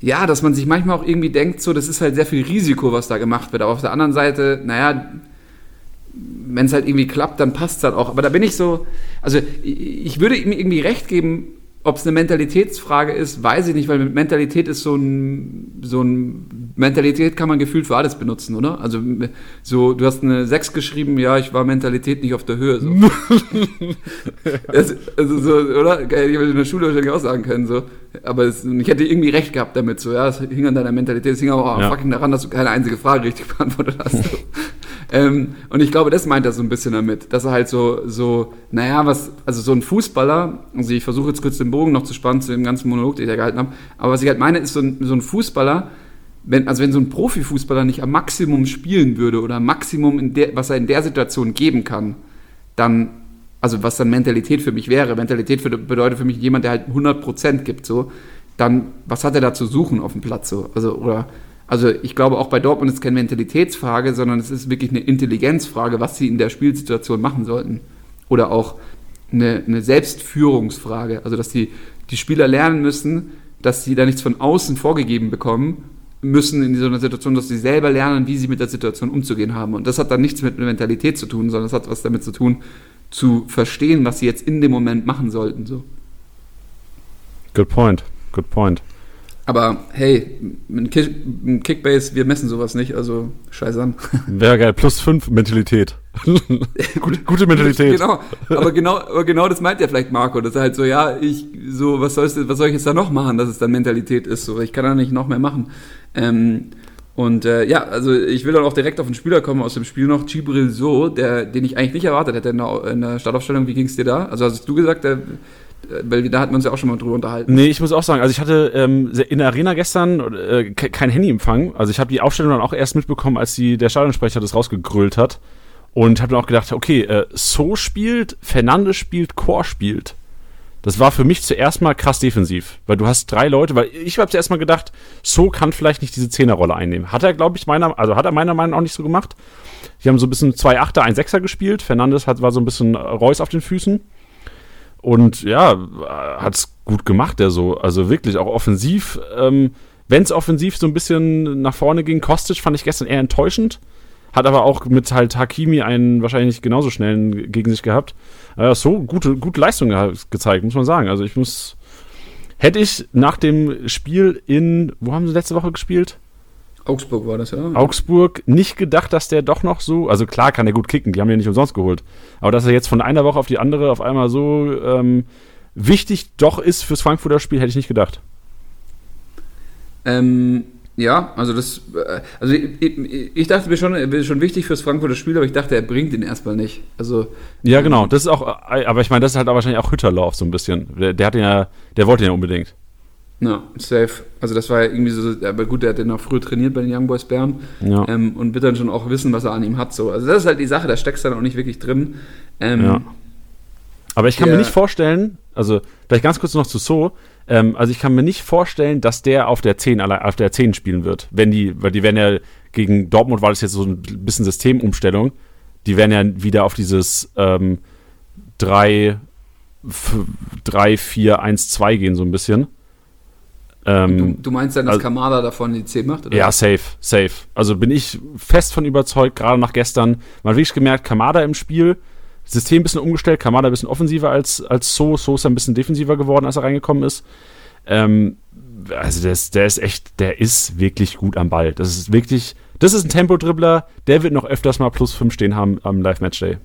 S2: ja, dass man sich manchmal auch irgendwie denkt, so, das ist halt sehr viel Risiko, was da gemacht wird. Aber auf der anderen Seite, naja, wenn es halt irgendwie klappt, dann passt es halt auch. Aber da bin ich so, also ich würde ihm irgendwie recht geben, ob es eine Mentalitätsfrage ist, weiß ich nicht, weil Mentalität ist so ein, so ein, Mentalität kann man gefühlt für alles benutzen, oder? Also, so, du hast eine 6 geschrieben, ja, ich war Mentalität nicht auf der Höhe, so. <laughs> das, also, so, oder? Ich hätte in der Schule wahrscheinlich auch sagen können, so. Aber es, ich hätte irgendwie recht gehabt damit, so, ja, es hing an deiner Mentalität, es hing aber auch ja. fucking daran, dass du keine einzige Frage richtig beantwortet hast. So. <laughs> Ähm, und ich glaube, das meint er so ein bisschen damit, dass er halt so, so, naja, was, also so ein Fußballer, also ich versuche jetzt kurz den Bogen noch zu spannen zu dem ganzen Monolog, den ich da gehalten habe, aber was ich halt meine, ist so ein, so ein Fußballer, wenn, also wenn so ein Profifußballer nicht am Maximum spielen würde oder Maximum, der, was er in der Situation geben kann, dann, also was dann Mentalität für mich wäre, Mentalität für, bedeutet für mich jemand, der halt 100% gibt, so, dann, was hat er da zu suchen auf dem Platz, so, also, oder, also ich glaube auch bei Dortmund ist es keine Mentalitätsfrage, sondern es ist wirklich eine Intelligenzfrage, was sie in der Spielsituation machen sollten. Oder auch eine, eine Selbstführungsfrage, also dass die, die Spieler lernen müssen, dass sie da nichts von außen vorgegeben bekommen müssen in so einer Situation, dass sie selber lernen, wie sie mit der Situation umzugehen haben. Und das hat dann nichts mit Mentalität zu tun, sondern es hat was damit zu tun, zu verstehen, was sie jetzt in dem Moment machen sollten. So.
S1: Good point. Good point.
S2: Aber hey, mit Kickbase, wir messen sowas nicht, also scheiß an. <laughs>
S1: Wäre geil, plus 5 Mentalität. <laughs> gute, gute, Mentalität.
S2: Genau, aber genau, aber genau das meint ja vielleicht Marco, dass er halt so, ja, ich, so, was, sollst, was soll ich jetzt da noch machen, dass es dann Mentalität ist, so, ich kann da nicht noch mehr machen. Ähm, und äh, ja, also ich will dann auch direkt auf den Spieler kommen aus dem Spiel noch, Gibril So, der, den ich eigentlich nicht erwartet hätte in der, in der Startaufstellung. Wie ging es dir da? Also hast du gesagt, der weil da hatten wir uns ja auch schon mal drüber unterhalten.
S1: Nee, ich muss auch sagen, also ich hatte ähm, in der Arena gestern äh, kein Handyempfang. Also ich habe die Aufstellung dann auch erst mitbekommen, als die, der Stadionsprecher das rausgegrüllt hat. Und habe dann auch gedacht, okay, äh, So spielt, Fernandes spielt, Chor spielt. Das war für mich zuerst mal krass defensiv, weil du hast drei Leute, weil ich habe zuerst mal gedacht, So kann vielleicht nicht diese Zehnerrolle einnehmen. Hat er, glaube ich, meiner, also hat er meiner Meinung nach auch nicht so gemacht. Die haben so ein bisschen zwei Achter, ein Sechser gespielt. Fernandes hat, war so ein bisschen Reus auf den Füßen. Und ja, hat es gut gemacht, der so. Also wirklich auch offensiv. Ähm, Wenn es offensiv so ein bisschen nach vorne ging, Kostic fand ich gestern eher enttäuschend. Hat aber auch mit halt Hakimi einen wahrscheinlich genauso schnellen gegen sich gehabt. Äh, so gute, gute Leistung ge gezeigt, muss man sagen. Also ich muss. Hätte ich nach dem Spiel in. Wo haben sie letzte Woche gespielt?
S2: Augsburg war das, ja.
S1: Augsburg, nicht gedacht, dass der doch noch so, also klar kann er gut kicken, die haben ihn nicht umsonst geholt, aber dass er jetzt von einer Woche auf die andere auf einmal so ähm, wichtig doch ist fürs Frankfurter Spiel, hätte ich nicht gedacht.
S2: Ähm, ja, also das, äh, also ich, ich, dachte mir schon, er wäre schon wichtig fürs Frankfurter Spiel, aber ich dachte, er bringt ihn erstmal nicht. Also
S1: ja, genau, das ist auch, äh, aber ich meine, das ist halt auch wahrscheinlich auch Hütterlauf so ein bisschen. Der, der hat ihn ja, der wollte ihn ja unbedingt.
S2: Ja, safe. Also das war ja irgendwie so, aber gut, der hat den auch früher trainiert bei den Young Boys Bern ja. ähm, und wird dann schon auch wissen, was er an ihm hat. So. Also das ist halt die Sache, da steckst du dann auch nicht wirklich drin. Ähm, ja.
S1: Aber ich kann der, mir nicht vorstellen, also vielleicht ganz kurz noch zu So, ähm, also ich kann mir nicht vorstellen, dass der auf der 10 auf der 10 spielen wird. Wenn die, weil die werden ja gegen Dortmund war das jetzt so ein bisschen Systemumstellung. Die werden ja wieder auf dieses ähm, 3, 3, 4, 1, 2 gehen, so ein bisschen.
S2: Ähm, du, du, meinst dann, dass also, Kamada davon die 10 macht?
S1: Oder? Ja, safe, safe. Also bin ich fest von überzeugt, gerade nach gestern. Man hat wirklich gemerkt, Kamada im Spiel, System ein bisschen umgestellt, Kamada ein bisschen offensiver als, als So. So ist ein bisschen defensiver geworden, als er reingekommen ist. Ähm, also der ist, der ist echt, der ist wirklich gut am Ball. Das ist wirklich, das ist ein Tempo-Dribbler, der wird noch öfters mal plus 5 stehen haben am Live-Match-Day.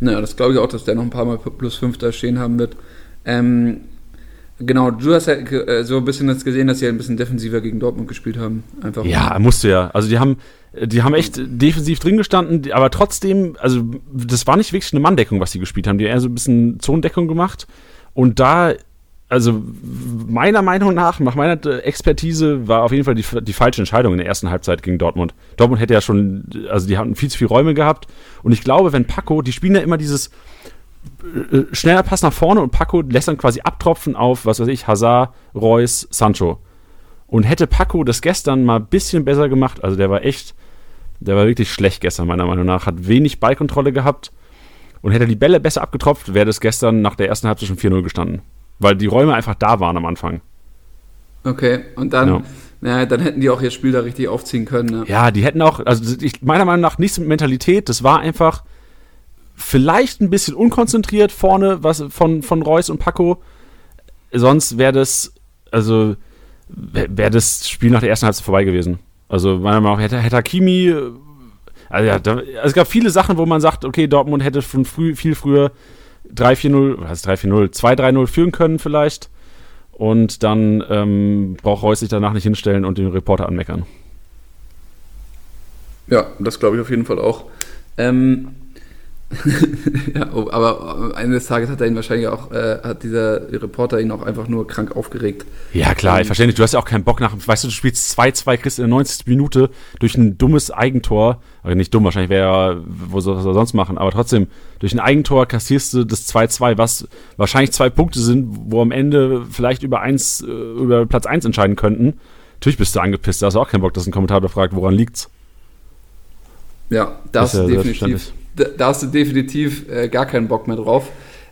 S2: Naja, das glaube ich auch, dass der noch ein paar Mal plus 5 da stehen haben wird. Ähm, Genau, du hast ja äh, so ein bisschen das gesehen, dass sie ein bisschen defensiver gegen Dortmund gespielt haben. Einfach.
S1: Ja, musste ja. Also die haben, die haben echt defensiv drin gestanden, aber trotzdem, also das war nicht wirklich eine Manndeckung, was sie gespielt haben. Die haben eher so ein bisschen Zonendeckung gemacht. Und da, also meiner Meinung nach, nach meiner Expertise, war auf jeden Fall die, die falsche Entscheidung in der ersten Halbzeit gegen Dortmund. Dortmund hätte ja schon, also die hatten viel zu viele Räume gehabt. Und ich glaube, wenn Paco, die spielen ja immer dieses schneller Pass nach vorne und Paco lässt dann quasi abtropfen auf, was weiß ich, Hazard, Reus, Sancho. Und hätte Paco das gestern mal ein bisschen besser gemacht, also der war echt, der war wirklich schlecht gestern, meiner Meinung nach, hat wenig Ballkontrolle gehabt und hätte die Bälle besser abgetropft, wäre das gestern nach der ersten Halbzeit schon 4-0 gestanden. Weil die Räume einfach da waren am Anfang.
S2: Okay, und dann, ja. na, dann hätten die auch ihr Spiel da richtig aufziehen können. Ne?
S1: Ja, die hätten auch, also ich, meiner Meinung nach nichts mit Mentalität, das war einfach, vielleicht ein bisschen unkonzentriert vorne was von, von Reus und Paco. Sonst wäre das, also wäre das Spiel nach der ersten Halbzeit vorbei gewesen. Also meiner Meinung nach hätte, hätte Hakimi, also ja, da, also es gab viele Sachen, wo man sagt, okay, Dortmund hätte schon früh, viel früher 3-4-0, was 3-4-0, 2-3-0 führen können vielleicht. Und dann ähm, braucht Reus sich danach nicht hinstellen und den Reporter anmeckern.
S2: Ja, das glaube ich auf jeden Fall auch. Ähm, <laughs> ja, oh, aber Ende des Tages hat er ihn wahrscheinlich auch, äh, hat dieser Reporter ihn auch einfach nur krank aufgeregt.
S1: Ja, klar, ich verstehe nicht. Du hast ja auch keinen Bock nach, weißt du, du spielst 2-2, kriegst in der 90. Minute durch ein dummes Eigentor, also nicht dumm, wahrscheinlich wäre er, wo soll er sonst machen, aber trotzdem, durch ein Eigentor kassierst du das 2-2, was wahrscheinlich zwei Punkte sind, wo am Ende vielleicht über eins, äh, über Platz 1 entscheiden könnten. Natürlich bist du angepisst, da hast du auch keinen Bock, dass ein Kommentator fragt, woran liegt's.
S2: Ja, das, das ist ja definitiv da, hast du definitiv äh, gar keinen Bock mehr drauf.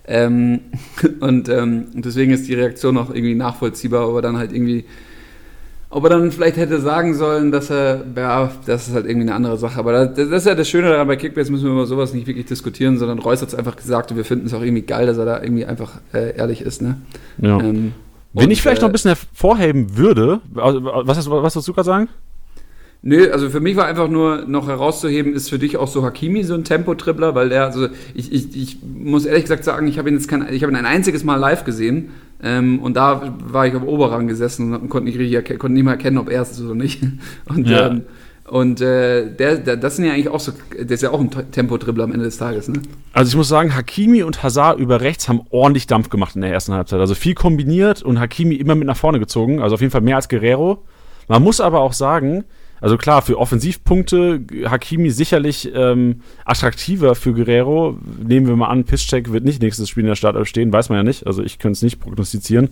S2: Ähm, <laughs> und ähm, deswegen ist die Reaktion auch irgendwie nachvollziehbar, aber dann halt irgendwie, ob er dann vielleicht hätte sagen sollen, dass er, ja, das ist halt irgendwie eine andere Sache. Aber das, das ist ja das Schöne daran, bei Kickbase müssen wir über sowas nicht wirklich diskutieren, sondern Reus hat es einfach gesagt und wir finden es auch irgendwie geil, dass er da irgendwie einfach äh, ehrlich ist. Ne?
S1: Ja. Ähm, Wenn ich vielleicht äh, noch ein bisschen hervorheben würde, was, hast, was hast du gerade sagen?
S2: Nö, also für mich war einfach nur noch herauszuheben, ist für dich auch so Hakimi so ein Tempo-Tribbler, weil der, also ich, ich, ich muss ehrlich gesagt sagen, ich habe ihn jetzt kein, ich habe ihn ein einziges Mal live gesehen ähm, und da war ich auf Oberrang gesessen und konnte nicht richtig konnte nicht mal erkennen, ob er es ist oder nicht. <laughs> Und, ja. ähm, und äh, der, der, das sind ja eigentlich auch so, der ist ja auch ein Tempo-Dribbler am Ende des Tages, ne?
S1: Also ich muss sagen, Hakimi und Hazard über rechts haben ordentlich Dampf gemacht in der ersten Halbzeit. Also viel kombiniert und Hakimi immer mit nach vorne gezogen, also auf jeden Fall mehr als Guerrero. Man muss aber auch sagen, also klar, für Offensivpunkte Hakimi sicherlich ähm, attraktiver für Guerrero. Nehmen wir mal an, Piszczek wird nicht nächstes Spiel in der Startelf stehen, weiß man ja nicht. Also ich könnte es nicht prognostizieren.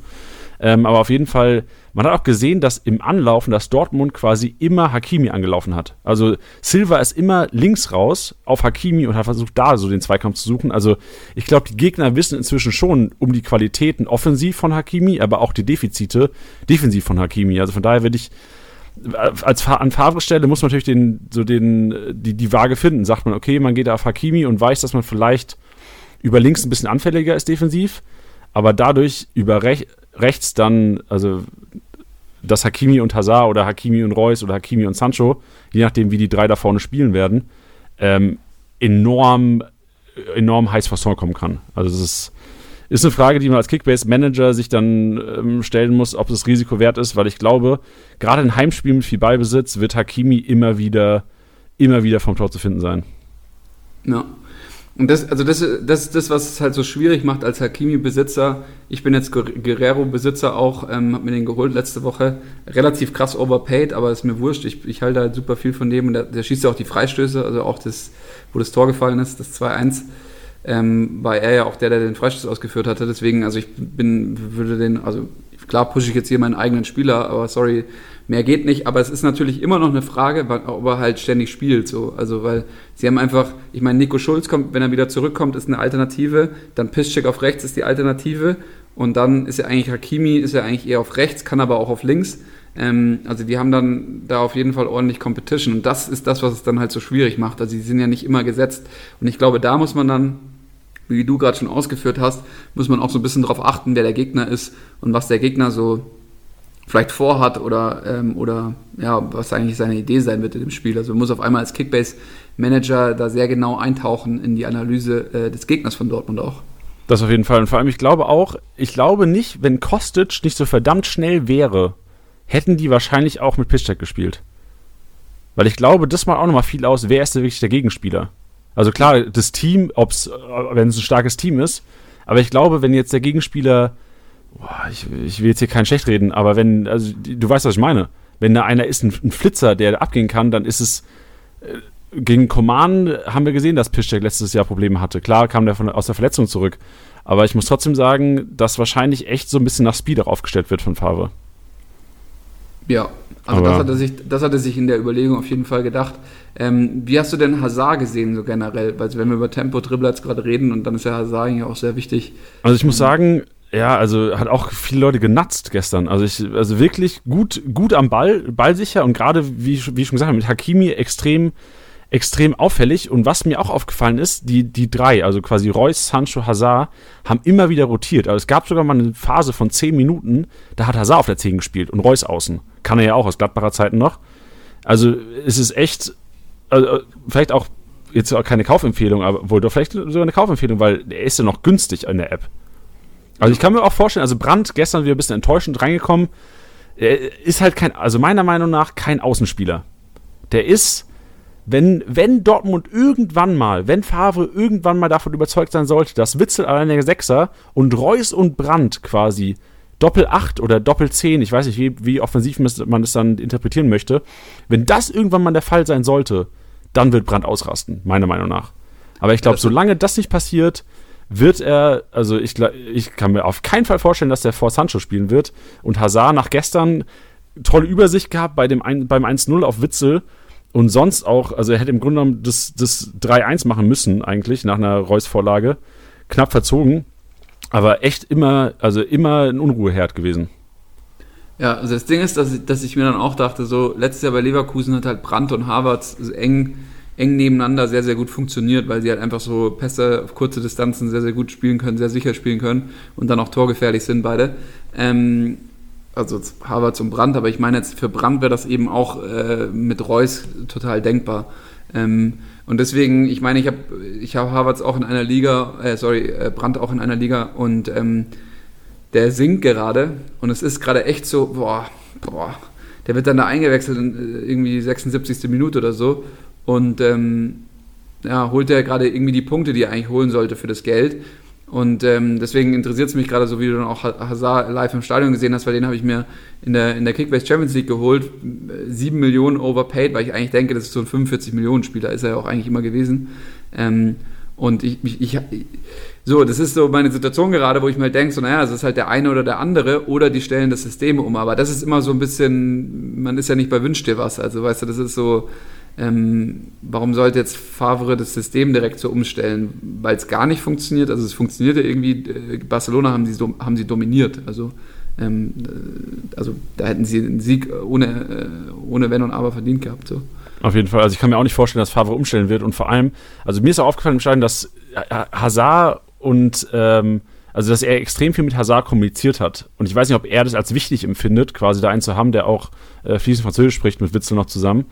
S1: Ähm, aber auf jeden Fall, man hat auch gesehen, dass im Anlaufen, dass Dortmund quasi immer Hakimi angelaufen hat. Also Silva ist immer links raus auf Hakimi und hat versucht, da so den Zweikampf zu suchen. Also ich glaube, die Gegner wissen inzwischen schon um die Qualitäten offensiv von Hakimi, aber auch die Defizite defensiv von Hakimi. Also von daher würde ich als an Favre Stelle muss man natürlich den, so den, die, die Waage finden. Sagt man, okay, man geht auf Hakimi und weiß, dass man vielleicht über links ein bisschen anfälliger ist defensiv, aber dadurch über rech, rechts dann, also dass Hakimi und Hazard oder Hakimi und Reus oder Hakimi und Sancho, je nachdem, wie die drei da vorne spielen werden, ähm, enorm, enorm heiß vor Song kommen kann. Also das ist ist eine Frage, die man als Kickbase-Manager sich dann ähm, stellen muss, ob das Risiko wert ist, weil ich glaube, gerade in Heimspielen mit viel Ballbesitz wird Hakimi immer wieder, immer wieder vom Tor zu finden sein.
S2: Ja. Und das, also das, das ist das, was es halt so schwierig macht als Hakimi-Besitzer. Ich bin jetzt Guerrero-Besitzer auch, ähm, hab mir den geholt letzte Woche. Relativ krass overpaid, aber ist mir wurscht. Ich, ich halte halt super viel von dem und der, der schießt ja auch die Freistöße, also auch das, wo das Tor gefallen ist, das 2-1 ähm, war er ja auch der, der den Freistoß ausgeführt hatte. Deswegen, also ich bin, würde den, also klar pushe ich jetzt hier meinen eigenen Spieler, aber sorry, mehr geht nicht. Aber es ist natürlich immer noch eine Frage, ob er halt ständig spielt. So. Also, weil sie haben einfach, ich meine, Nico Schulz kommt, wenn er wieder zurückkommt, ist eine Alternative. Dann Piszczek auf rechts ist die Alternative. Und dann ist ja eigentlich Hakimi, ist ja eigentlich eher auf rechts, kann aber auch auf links. Ähm, also die haben dann da auf jeden Fall ordentlich Competition. Und das ist das, was es dann halt so schwierig macht. Also sie sind ja nicht immer gesetzt. Und ich glaube, da muss man dann wie du gerade schon ausgeführt hast, muss man auch so ein bisschen darauf achten, wer der Gegner ist und was der Gegner so vielleicht vorhat oder, ähm, oder ja, was eigentlich seine Idee sein wird in dem Spiel. Also man muss auf einmal als Kickbase-Manager da sehr genau eintauchen in die Analyse äh, des Gegners von Dortmund auch.
S1: Das auf jeden Fall. Und vor allem, ich glaube auch, ich glaube nicht, wenn Kostic nicht so verdammt schnell wäre, hätten die wahrscheinlich auch mit Piszczek gespielt. Weil ich glaube, das macht auch nochmal viel aus, wer ist denn wirklich der Gegenspieler. Also klar, das Team, ob's, wenn es ein starkes Team ist, aber ich glaube, wenn jetzt der Gegenspieler, boah, ich, ich, will jetzt hier kein schlecht reden, aber wenn, also du weißt, was ich meine. Wenn da einer ist, ein, ein Flitzer, der abgehen kann, dann ist es. Äh, gegen Command haben wir gesehen, dass Piszczek letztes Jahr Probleme hatte. Klar kam der von, aus der Verletzung zurück. Aber ich muss trotzdem sagen, dass wahrscheinlich echt so ein bisschen nach Speed aufgestellt wird von Favre.
S2: Ja, also das hat, er sich, das hat er sich in der Überlegung auf jeden Fall gedacht. Ähm, wie hast du denn Hazard gesehen, so generell? Weil wenn wir über Tempo-Dribbler jetzt gerade reden und dann ist ja Hazard ja auch sehr wichtig.
S1: Also ich muss sagen, ja, also hat auch viele Leute genatzt gestern. Also ich, also wirklich gut, gut am Ball, ballsicher und gerade, wie, wie ich schon gesagt habe, mit Hakimi extrem extrem auffällig. Und was mir auch aufgefallen ist, die, die drei, also quasi Reus, Sancho, Hazard, haben immer wieder rotiert. Also es gab sogar mal eine Phase von zehn Minuten, da hat Hazard auf der 10 gespielt und Reus außen. Kann er ja auch aus Gladbacher Zeiten noch. Also es ist echt, also vielleicht auch jetzt auch keine Kaufempfehlung, aber wohl doch vielleicht sogar eine Kaufempfehlung, weil er ist ja noch günstig in der App. Also ich kann mir auch vorstellen, also Brandt gestern wieder ein bisschen enttäuschend reingekommen. Er ist halt kein, also meiner Meinung nach kein Außenspieler. Der ist wenn, wenn Dortmund irgendwann mal, wenn Favre irgendwann mal davon überzeugt sein sollte, dass Witzel allein der Sechser und Reus und Brandt quasi Doppel 8 oder Doppel 10, ich weiß nicht, wie, wie offensiv man das dann interpretieren möchte, wenn das irgendwann mal der Fall sein sollte, dann wird Brandt ausrasten, meiner Meinung nach. Aber ich glaube, solange das nicht passiert, wird er, also ich, ich kann mir auf keinen Fall vorstellen, dass der vor Sancho spielen wird. Und Hazard nach gestern tolle Übersicht gehabt bei dem ein, beim 1-0 auf Witzel und sonst auch, also er hätte im Grunde genommen das, das 3-1 machen müssen, eigentlich, nach einer Reus-Vorlage. Knapp verzogen, aber echt immer, also immer ein Unruheherd gewesen.
S2: Ja, also das Ding ist, dass ich, dass ich mir dann auch dachte, so letztes Jahr bei Leverkusen hat halt Brandt und Havertz eng, eng nebeneinander sehr, sehr gut funktioniert, weil sie halt einfach so Pässe auf kurze Distanzen sehr, sehr gut spielen können, sehr sicher spielen können und dann auch torgefährlich sind beide. Ähm, also Harvard zum Brand, aber ich meine jetzt für Brand wäre das eben auch äh, mit Reus total denkbar. Ähm, und deswegen, ich meine, ich habe ich hab Harvards auch in einer Liga, äh, sorry, äh, Brandt auch in einer Liga und ähm, der sinkt gerade und es ist gerade echt so, boah, boah, der wird dann da eingewechselt in äh, irgendwie 76. Minute oder so und ähm, ja, holt er gerade irgendwie die Punkte, die er eigentlich holen sollte für das Geld und ähm, deswegen interessiert es mich gerade so, wie du dann auch Hazard live im Stadion gesehen hast, weil den habe ich mir in der, in der Kickbase Champions League geholt. Sieben Millionen overpaid, weil ich eigentlich denke, das ist so ein 45 Millionen Spieler, ist er ja auch eigentlich immer gewesen. Ähm, und ich, ich, ich, so, das ist so meine Situation gerade, wo ich mir halt denke, so, naja, es ist halt der eine oder der andere oder die stellen das System um. Aber das ist immer so ein bisschen, man ist ja nicht bei Wünsch dir was. Also, weißt du, das ist so, ähm, warum sollte jetzt Favre das System direkt so umstellen? Weil es gar nicht funktioniert. Also es funktionierte irgendwie, äh, Barcelona haben sie, haben sie dominiert. Also, ähm, äh, also da hätten sie einen Sieg ohne, äh, ohne Wenn und Aber verdient gehabt. So.
S1: Auf jeden Fall. Also ich kann mir auch nicht vorstellen, dass Favre umstellen wird. Und vor allem, also mir ist auch aufgefallen im Stadion, dass Hazard und ähm, also dass er extrem viel mit Hazard kommuniziert hat. Und ich weiß nicht, ob er das als wichtig empfindet, quasi da einen zu haben, der auch äh, fließend Französisch spricht mit Witzel noch zusammen.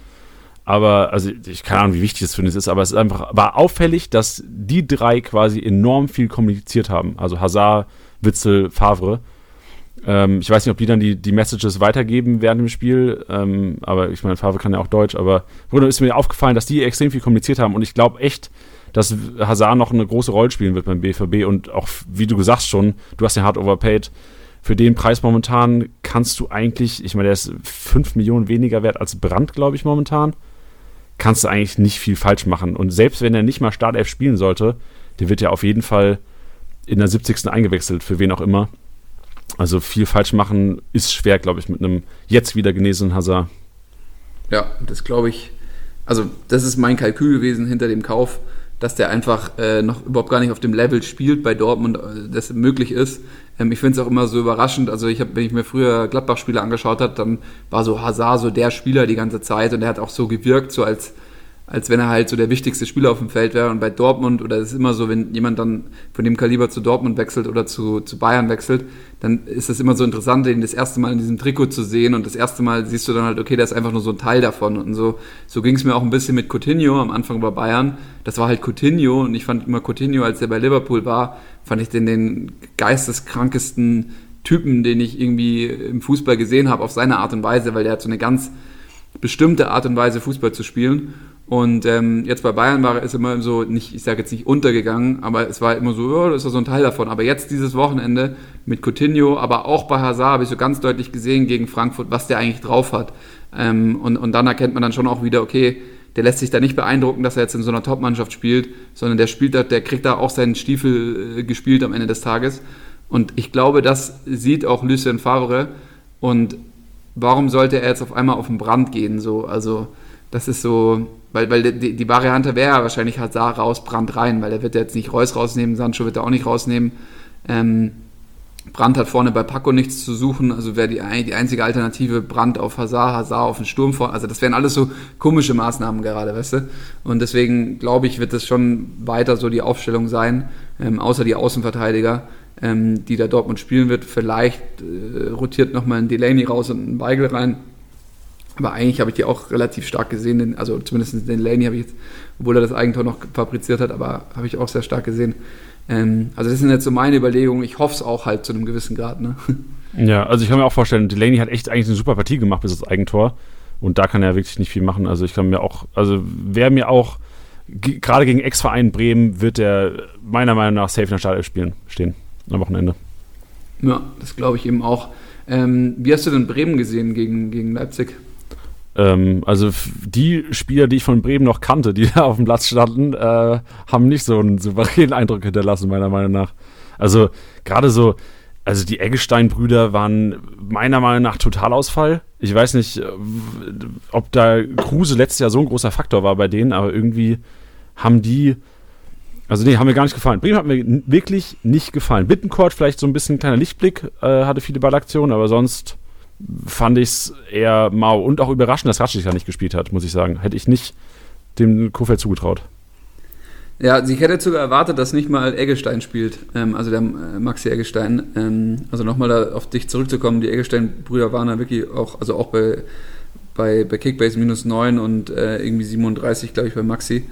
S1: Aber, also ich keine Ahnung, wie wichtig das für uns ist, aber es ist einfach, war auffällig, dass die drei quasi enorm viel kommuniziert haben. Also Hazard, Witzel, Favre. Ähm, ich weiß nicht, ob die dann die, die Messages weitergeben während dem Spiel, ähm, aber ich meine, Favre kann ja auch Deutsch, aber Bruder ist mir aufgefallen, dass die extrem viel kommuniziert haben und ich glaube echt, dass Hazard noch eine große Rolle spielen wird beim BVB und auch, wie du gesagt schon, du hast den hart overpaid. Für den Preis momentan kannst du eigentlich, ich meine, der ist 5 Millionen weniger wert als Brand, glaube ich, momentan kannst du eigentlich nicht viel falsch machen. Und selbst wenn er nicht mal Startelf spielen sollte, der wird ja auf jeden Fall in der 70. eingewechselt, für wen auch immer. Also viel falsch machen ist schwer, glaube ich, mit einem jetzt wieder genesenen Hazard.
S2: Ja, das glaube ich. Also, das ist mein Kalkül gewesen hinter dem Kauf, dass der einfach äh, noch überhaupt gar nicht auf dem Level spielt bei Dortmund, äh, das möglich ist. Ähm, ich finde es auch immer so überraschend. Also, ich habe, wenn ich mir früher Gladbach-Spiele angeschaut habe, dann war so Hazard so der Spieler die ganze Zeit und der hat auch so gewirkt, so als als wenn er halt so der wichtigste Spieler auf dem Feld wäre. Und bei Dortmund, oder es ist immer so, wenn jemand dann von dem Kaliber zu Dortmund wechselt oder zu, zu Bayern wechselt, dann ist es immer so interessant, den das erste Mal in diesem Trikot zu sehen. Und das erste Mal siehst du dann halt, okay, der ist einfach nur so ein Teil davon. Und so, so ging es mir auch ein bisschen mit Coutinho am Anfang bei Bayern. Das war halt Coutinho und ich fand immer Coutinho, als er bei Liverpool war, fand ich den den geisteskrankesten Typen, den ich irgendwie im Fußball gesehen habe, auf seine Art und Weise, weil der hat so eine ganz bestimmte Art und Weise, Fußball zu spielen. Und ähm, jetzt bei Bayern war es immer so, nicht, ich sage jetzt nicht untergegangen, aber es war immer so, ja, das ist so ein Teil davon. Aber jetzt dieses Wochenende mit Coutinho, aber auch bei Hazard habe ich so ganz deutlich gesehen gegen Frankfurt, was der eigentlich drauf hat. Ähm, und, und dann erkennt man dann schon auch wieder, okay, der lässt sich da nicht beeindrucken, dass er jetzt in so einer Top-Mannschaft spielt, sondern der spielt da, der kriegt da auch seinen Stiefel äh, gespielt am Ende des Tages. Und ich glaube, das sieht auch Lucien Favre. Und warum sollte er jetzt auf einmal auf den Brand gehen? So, also das ist so, weil, weil die, die Variante wäre ja wahrscheinlich Hazard raus, Brand rein, weil er wird jetzt nicht Reus rausnehmen, Sancho wird er auch nicht rausnehmen. Ähm, Brand hat vorne bei Paco nichts zu suchen, also wäre die, die einzige Alternative Brand auf Hazard, Hazard auf den Sturm vor. Also das wären alles so komische Maßnahmen gerade, weißt du? Und deswegen glaube ich, wird das schon weiter so die Aufstellung sein, ähm, außer die Außenverteidiger, ähm, die da Dortmund spielen wird. Vielleicht äh, rotiert nochmal ein Delaney raus und ein Weigel rein. Aber eigentlich habe ich die auch relativ stark gesehen, also zumindest den Laney habe ich jetzt, obwohl er das Eigentor noch fabriziert hat, aber habe ich auch sehr stark gesehen. Ähm, also das sind jetzt so meine Überlegungen. Ich hoffe es auch halt zu einem gewissen Grad. Ne? <laughs>
S1: Ja, also ich kann mir auch vorstellen, Delaney hat echt eigentlich eine super Partie gemacht bis das Eigentor. Und da kann er wirklich nicht viel machen. Also ich kann mir auch, also wer mir auch, gerade gegen Ex-Verein Bremen, wird der meiner Meinung nach safe in der Startelf spielen, stehen am Wochenende.
S2: Ja, das glaube ich eben auch. Ähm, wie hast du denn Bremen gesehen gegen, gegen Leipzig?
S1: Ähm, also die Spieler, die ich von Bremen noch kannte, die <laughs> da auf dem Platz standen, äh, haben nicht so einen souveränen Eindruck hinterlassen, meiner Meinung nach. Also gerade so, also die Eggestein-Brüder waren meiner Meinung nach Totalausfall. Ich weiß nicht, äh, ob da Kruse letztes Jahr so ein großer Faktor war bei denen, aber irgendwie haben die, also nee, haben mir gar nicht gefallen. Bremen hat mir wirklich nicht gefallen. Bittencourt vielleicht so ein bisschen ein kleiner Lichtblick, äh, hatte viele Ballaktionen, aber sonst fand ich es eher mau und auch überraschend, dass Ratschig ja nicht gespielt hat, muss ich sagen. Hätte ich nicht dem Kofeld zugetraut.
S2: Ja, ich hätte sogar erwartet, dass nicht mal Eggestein spielt, ähm, also der äh, Maxi Eggestein. Ähm, also nochmal da auf dich zurückzukommen, die Eggestein-Brüder waren da wirklich auch, also auch bei, bei, bei Kickbase minus 9 und äh, irgendwie 37, glaube ich, bei Maxi.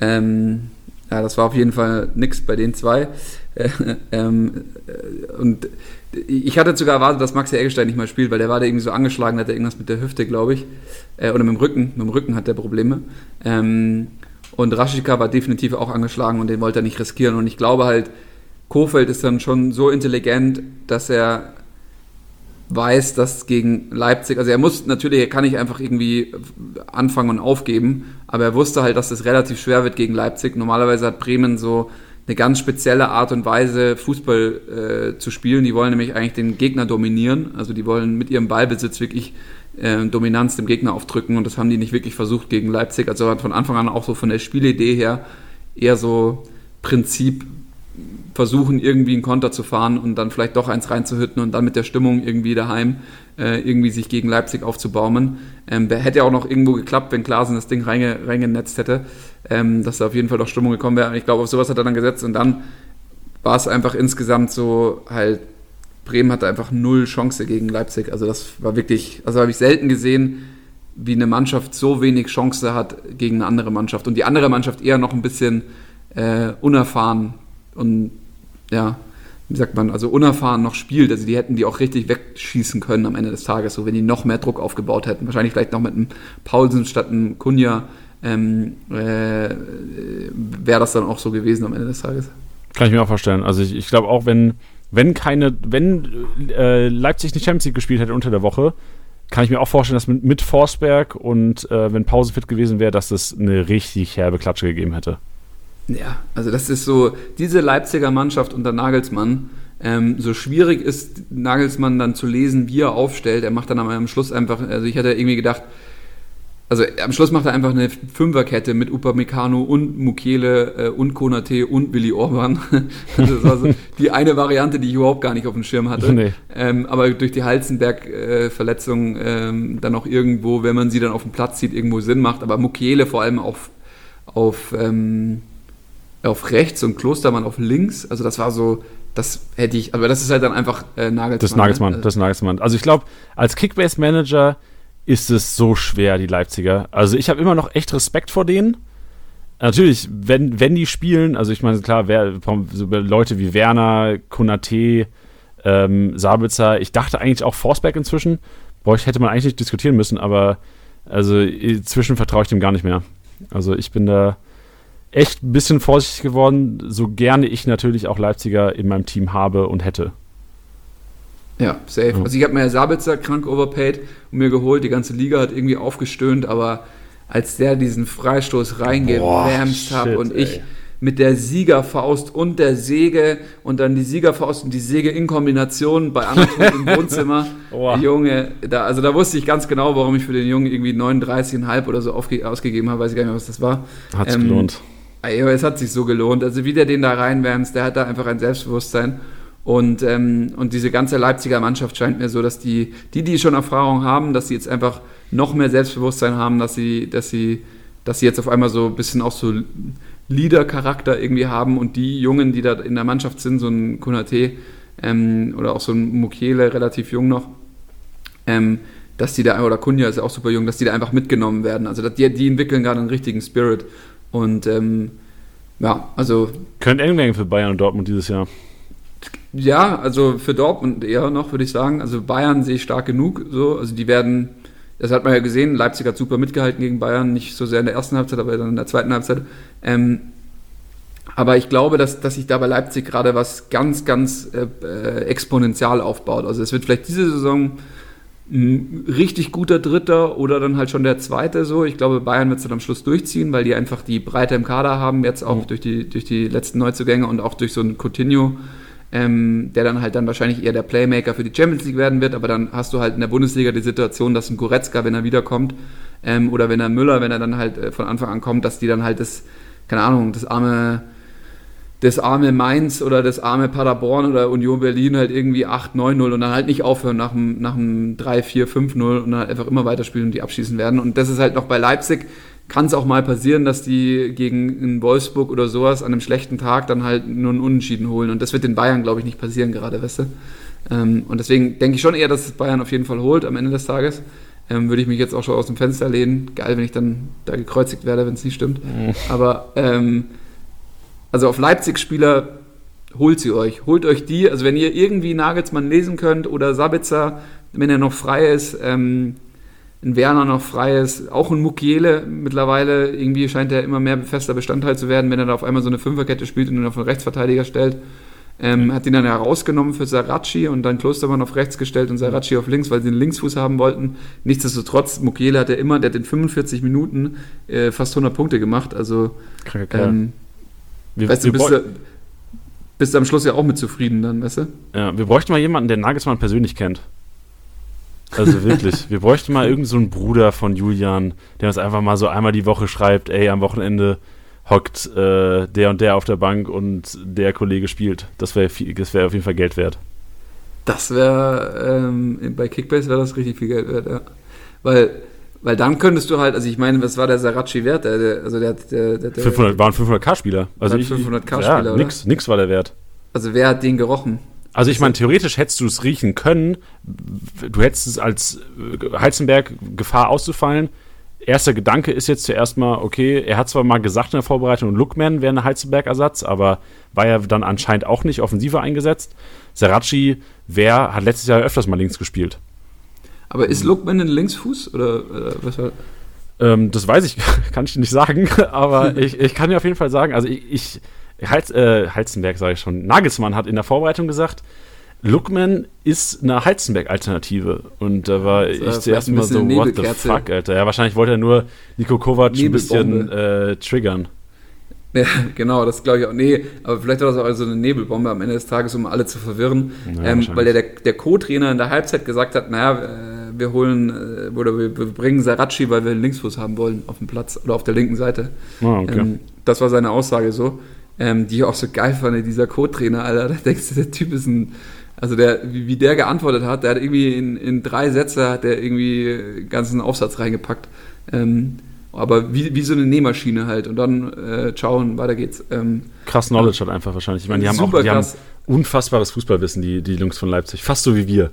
S2: Ähm, ja, das war auf jeden Fall nix bei den zwei. Äh, <laughs> ähm, äh, und ich hatte sogar erwartet, dass Maxi Eggestein nicht mal spielt, weil der war da irgendwie so angeschlagen, hat er irgendwas mit der Hüfte, glaube ich. Äh, oder mit dem Rücken. Mit dem Rücken hat er Probleme. Ähm, und Raschika war definitiv auch angeschlagen und den wollte er nicht riskieren. Und ich glaube halt, Kofeld ist dann schon so intelligent, dass er weiß, dass gegen Leipzig, also er muss natürlich, er kann nicht einfach irgendwie anfangen und aufgeben, aber er wusste halt, dass es relativ schwer wird gegen Leipzig. Normalerweise hat Bremen so eine ganz spezielle Art und Weise, Fußball äh, zu spielen. Die wollen nämlich eigentlich den Gegner dominieren. Also die wollen mit ihrem Ballbesitz wirklich äh, Dominanz dem Gegner aufdrücken und das haben die nicht wirklich versucht gegen Leipzig. Also von Anfang an auch so von der Spielidee her eher so Prinzip versuchen, irgendwie einen Konter zu fahren und dann vielleicht doch eins reinzuhütten und dann mit der Stimmung irgendwie daheim äh, irgendwie sich gegen Leipzig aufzubaumen. Ähm, hätte ja auch noch irgendwo geklappt, wenn Klaasen das Ding reinge, reingenetzt hätte, ähm, dass da auf jeden Fall doch Stimmung gekommen wäre. Ich glaube, auf sowas hat er dann gesetzt und dann war es einfach insgesamt so halt, Bremen hatte einfach null Chance gegen Leipzig. Also das war wirklich, also habe ich selten gesehen, wie eine Mannschaft so wenig Chance hat gegen eine andere Mannschaft und die andere Mannschaft eher noch ein bisschen äh, unerfahren und ja, wie sagt man, also unerfahren noch spielt. Also die hätten die auch richtig wegschießen können am Ende des Tages, so wenn die noch mehr Druck aufgebaut hätten. Wahrscheinlich vielleicht noch mit einem Paulsen statt einem Kunja ähm, äh, wäre das dann auch so gewesen am Ende des Tages.
S1: Kann ich mir auch vorstellen. Also ich, ich glaube auch, wenn, wenn keine, wenn äh, Leipzig nicht Champions League gespielt hätte unter der Woche, kann ich mir auch vorstellen, dass mit, mit Forsberg und äh, wenn Pause fit gewesen wäre, dass es eine richtig herbe Klatsche gegeben hätte.
S2: Ja, also das ist so, diese Leipziger Mannschaft unter Nagelsmann, ähm, so schwierig ist Nagelsmann dann zu lesen, wie er aufstellt. Er macht dann am Schluss einfach, also ich hatte irgendwie gedacht, also am Schluss macht er einfach eine Fünferkette mit Upamecano und Mukiele äh, und Konate und Willi Orban. <laughs> also das war so die eine Variante, die ich überhaupt gar nicht auf dem Schirm hatte. Nee. Ähm, aber durch die Halzenberg-Verletzung äh, ähm, dann auch irgendwo, wenn man sie dann auf dem Platz sieht, irgendwo Sinn macht. Aber Mukiele vor allem auch auf, ähm, auf rechts und Klostermann auf links. Also das war so, das hätte ich, aber das ist halt dann einfach äh, Nagelsmann.
S1: Das ist Nagelsmann,
S2: ne?
S1: das ist Nagelsmann. Also ich glaube, als Kickbase-Manager ist es so schwer, die Leipziger. Also ich habe immer noch echt Respekt vor denen. Natürlich, wenn, wenn die spielen, also ich meine, klar, wer, so Leute wie Werner, Konate, ähm, Sabitzer, ich dachte eigentlich auch Forsberg inzwischen. Boah, ich hätte man eigentlich nicht diskutieren müssen, aber also inzwischen vertraue ich dem gar nicht mehr. Also ich bin da echt ein bisschen vorsichtig geworden, so gerne ich natürlich auch Leipziger in meinem Team habe und hätte.
S2: Ja, safe.
S1: Ja.
S2: Also ich habe mir Sabitzer krank overpaid und mir geholt, die ganze Liga hat irgendwie aufgestöhnt, aber als der diesen Freistoß reingewärmt hat und ich
S1: ey.
S2: mit der Siegerfaust und der Säge und dann die Siegerfaust und die Säge in Kombination bei Anatol im <laughs> Wohnzimmer.
S1: Boah.
S2: Junge, da, also da wusste ich ganz genau, warum ich für den Jungen irgendwie 39,5 oder so ausgegeben habe, weiß ich gar nicht mehr, was das war.
S1: Hat's
S2: Ähm,
S1: gelohnt.
S2: Aber es hat sich so gelohnt. Also wie der den da reinwärmst, der hat da einfach ein Selbstbewusstsein. Und, ähm, und diese ganze Leipziger Mannschaft scheint mir so, dass die, die, die schon Erfahrung haben, dass sie jetzt einfach noch mehr Selbstbewusstsein haben, dass sie, dass sie, dass sie jetzt auf einmal so ein bisschen auch so Leader-Charakter irgendwie haben und die Jungen, die da in der Mannschaft sind, so ein Konate ähm, oder auch so ein Mukiele, relativ jung noch, ähm, dass die da, oder Kunja ist ja auch super jung, dass die da einfach mitgenommen werden. Also die, die entwickeln gerade einen richtigen Spirit. Und ähm, ja, also
S1: Könnte eng werden für Bayern und Dortmund dieses Jahr.
S2: ja, also für Dortmund eher noch, würde ich sagen. Also Bayern sehe ich stark genug. So. Also die werden, das hat man ja gesehen, Leipzig hat super mitgehalten gegen Bayern, nicht so sehr in der ersten Halbzeit, aber dann in der zweiten Halbzeit. Ähm, aber ich glaube, dass, dass sich da bei Leipzig gerade was ganz, ganz äh, äh, exponentiell aufbaut. Also es wird vielleicht diese Saison ein richtig guter Dritter oder dann halt schon der Zweite so. Ich glaube, Bayern wird es dann am Schluss durchziehen, weil die einfach die Breite im Kader haben, jetzt auch
S1: Mhm.
S2: durch, die, durch die letzten Neuzugänge und auch durch so einen Coutinho, ähm, der dann halt dann wahrscheinlich eher der Playmaker für die Champions League werden wird. Aber dann hast du halt in der Bundesliga die Situation, dass ein Goretzka, wenn er wiederkommt, ähm, oder wenn er Müller, wenn er dann halt äh, von Anfang an kommt, dass die dann halt das, keine Ahnung, das arme das arme Mainz oder das arme Paderborn oder Union Berlin halt irgendwie 8, 9-0 und dann halt nicht aufhören nach dem, nach dem 3, 4, 5-0 und dann halt einfach immer weiterspielen und die abschießen werden. Und das ist halt noch bei Leipzig, kann es auch mal passieren, dass die gegen Wolfsburg oder sowas an einem schlechten Tag dann halt nur einen Unentschieden holen. Und das wird den Bayern, glaube ich, nicht passieren gerade, weißt du. Ähm, und deswegen denke ich schon eher, dass es Bayern auf jeden Fall holt am Ende des Tages. Ähm, würde ich mich jetzt auch schon aus dem Fenster lehnen. Geil, wenn ich dann da gekreuzigt werde, wenn es nicht stimmt. Aber ähm, also auf Leipzig-Spieler holt sie euch. Holt euch die. Also wenn ihr irgendwie Nagelsmann lesen könnt oder Sabitzer, wenn er noch frei ist, ähm, ein Werner noch frei ist, auch ein Mukiele mittlerweile, irgendwie scheint er immer mehr fester Bestandteil zu werden, wenn er da auf einmal so eine Fünferkette spielt und ihn auf einen Rechtsverteidiger stellt. Ähm, hat ihn dann herausgenommen für Saracchi und dann Klostermann auf rechts gestellt und Saracchi auf links, weil sie einen Linksfuß haben wollten. Nichtsdestotrotz, Mukiele hat er immer, der hat in 45 Minuten äh, fast 100 Punkte gemacht. Also ähm,
S1: wir,
S2: weißt
S1: wir,
S2: du, bist
S1: bräu-
S2: du, bist du am Schluss ja auch mit zufrieden dann, weißt du?
S1: ja, wir bräuchten mal jemanden, der Nagelsmann persönlich kennt. Also wirklich. wir bräuchten mal irgendeinen so einen Bruder von Julian, der uns einfach mal so einmal die Woche schreibt, ey, am Wochenende hockt äh, der und der auf der Bank und der Kollege spielt. Das wäre das wär auf jeden Fall Geld wert.
S2: Das wäre, ähm, bei Kickbase wäre das richtig viel Geld wert, ja. Weil, weil dann könntest du halt, also ich meine, was war der Saracchi wert? Der, der, also der, der, der, der
S1: 500, waren 500k-Spieler. Also
S2: Waren
S1: ich-
S2: 500K-Spieler,
S1: ja,
S2: oder?
S1: nix, nix war der Wert.
S2: Also wer hat den gerochen?
S1: Also ich meine, theoretisch hättest du es riechen können. Du hättest es als äh, Heizenberg Gefahr auszufallen. Erster Gedanke ist jetzt zuerst mal, okay, er hat zwar mal gesagt in der Vorbereitung, Lookman wäre ein Heizenberg-Ersatz, aber war ja dann anscheinend auch nicht offensiver eingesetzt. Saracchi wär, hat letztes Jahr öfters mal links gespielt.
S2: Aber ist Lookman ein Linksfuß? Oder, oder was war
S1: Ähm, das weiß ich, <laughs> kann ich nicht sagen, <laughs> aber <laughs> ich, ich kann dir auf jeden Fall sagen, also ich, ich Heiz, äh, Heizenberg sage ich schon, Nagelsmann hat in der Vorbereitung gesagt, Lookman ist eine Heizenberg-Alternative. Und da war ich zuerst mal so, what the fuck, Alter. Ja, wahrscheinlich wollte er nur Nico Kovac ein bisschen äh, triggern.
S2: Ja, genau, das glaube ich auch. Nee, aber vielleicht war das auch also eine Nebelbombe am Ende des Tages, um alle zu verwirren.
S1: Ja,
S2: ähm, weil der, der, Co-Trainer in der Halbzeit gesagt hat, naja, äh, wir holen äh, oder wir, bringen Saracchi, weil wir einen Linksfuß haben wollen auf dem Platz oder auf der linken Seite.
S1: Ah, okay.
S2: Ähm, das war seine Aussage so, ähm, die ich auch so geil fand, dieser Co-Trainer, Alter. Da denkst du, der Typ ist ein, also der, wie, der geantwortet hat, der hat irgendwie in, in drei Sätze hat der irgendwie einen ganzen Aufsatz reingepackt. Ähm, Aber wie, wie so eine Nähmaschine halt. Und dann äh, schauen, weiter geht's. Ähm,
S1: krass Knowledge halt einfach wahrscheinlich. Ich meine, die haben auch die haben unfassbares Fußballwissen, die, die Jungs von Leipzig. Fast so wie wir.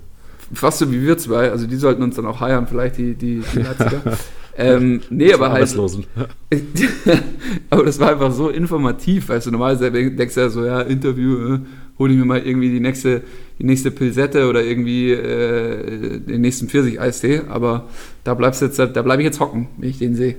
S2: Fast so wie wir zwei. Also die sollten uns dann auch heiern, vielleicht die, die, die Leipziger. <laughs> ähm, nee, aber halt. <laughs> aber das war einfach so informativ, weißt du, normalerweise denkst du ja so, ja, Interview, äh, hole ich mir mal irgendwie die nächste, die nächste Pilsette oder irgendwie äh, den nächsten Pfirsich-Eistee, aber da bleibst jetzt, da bleibe ich jetzt hocken, wenn ich den sehe.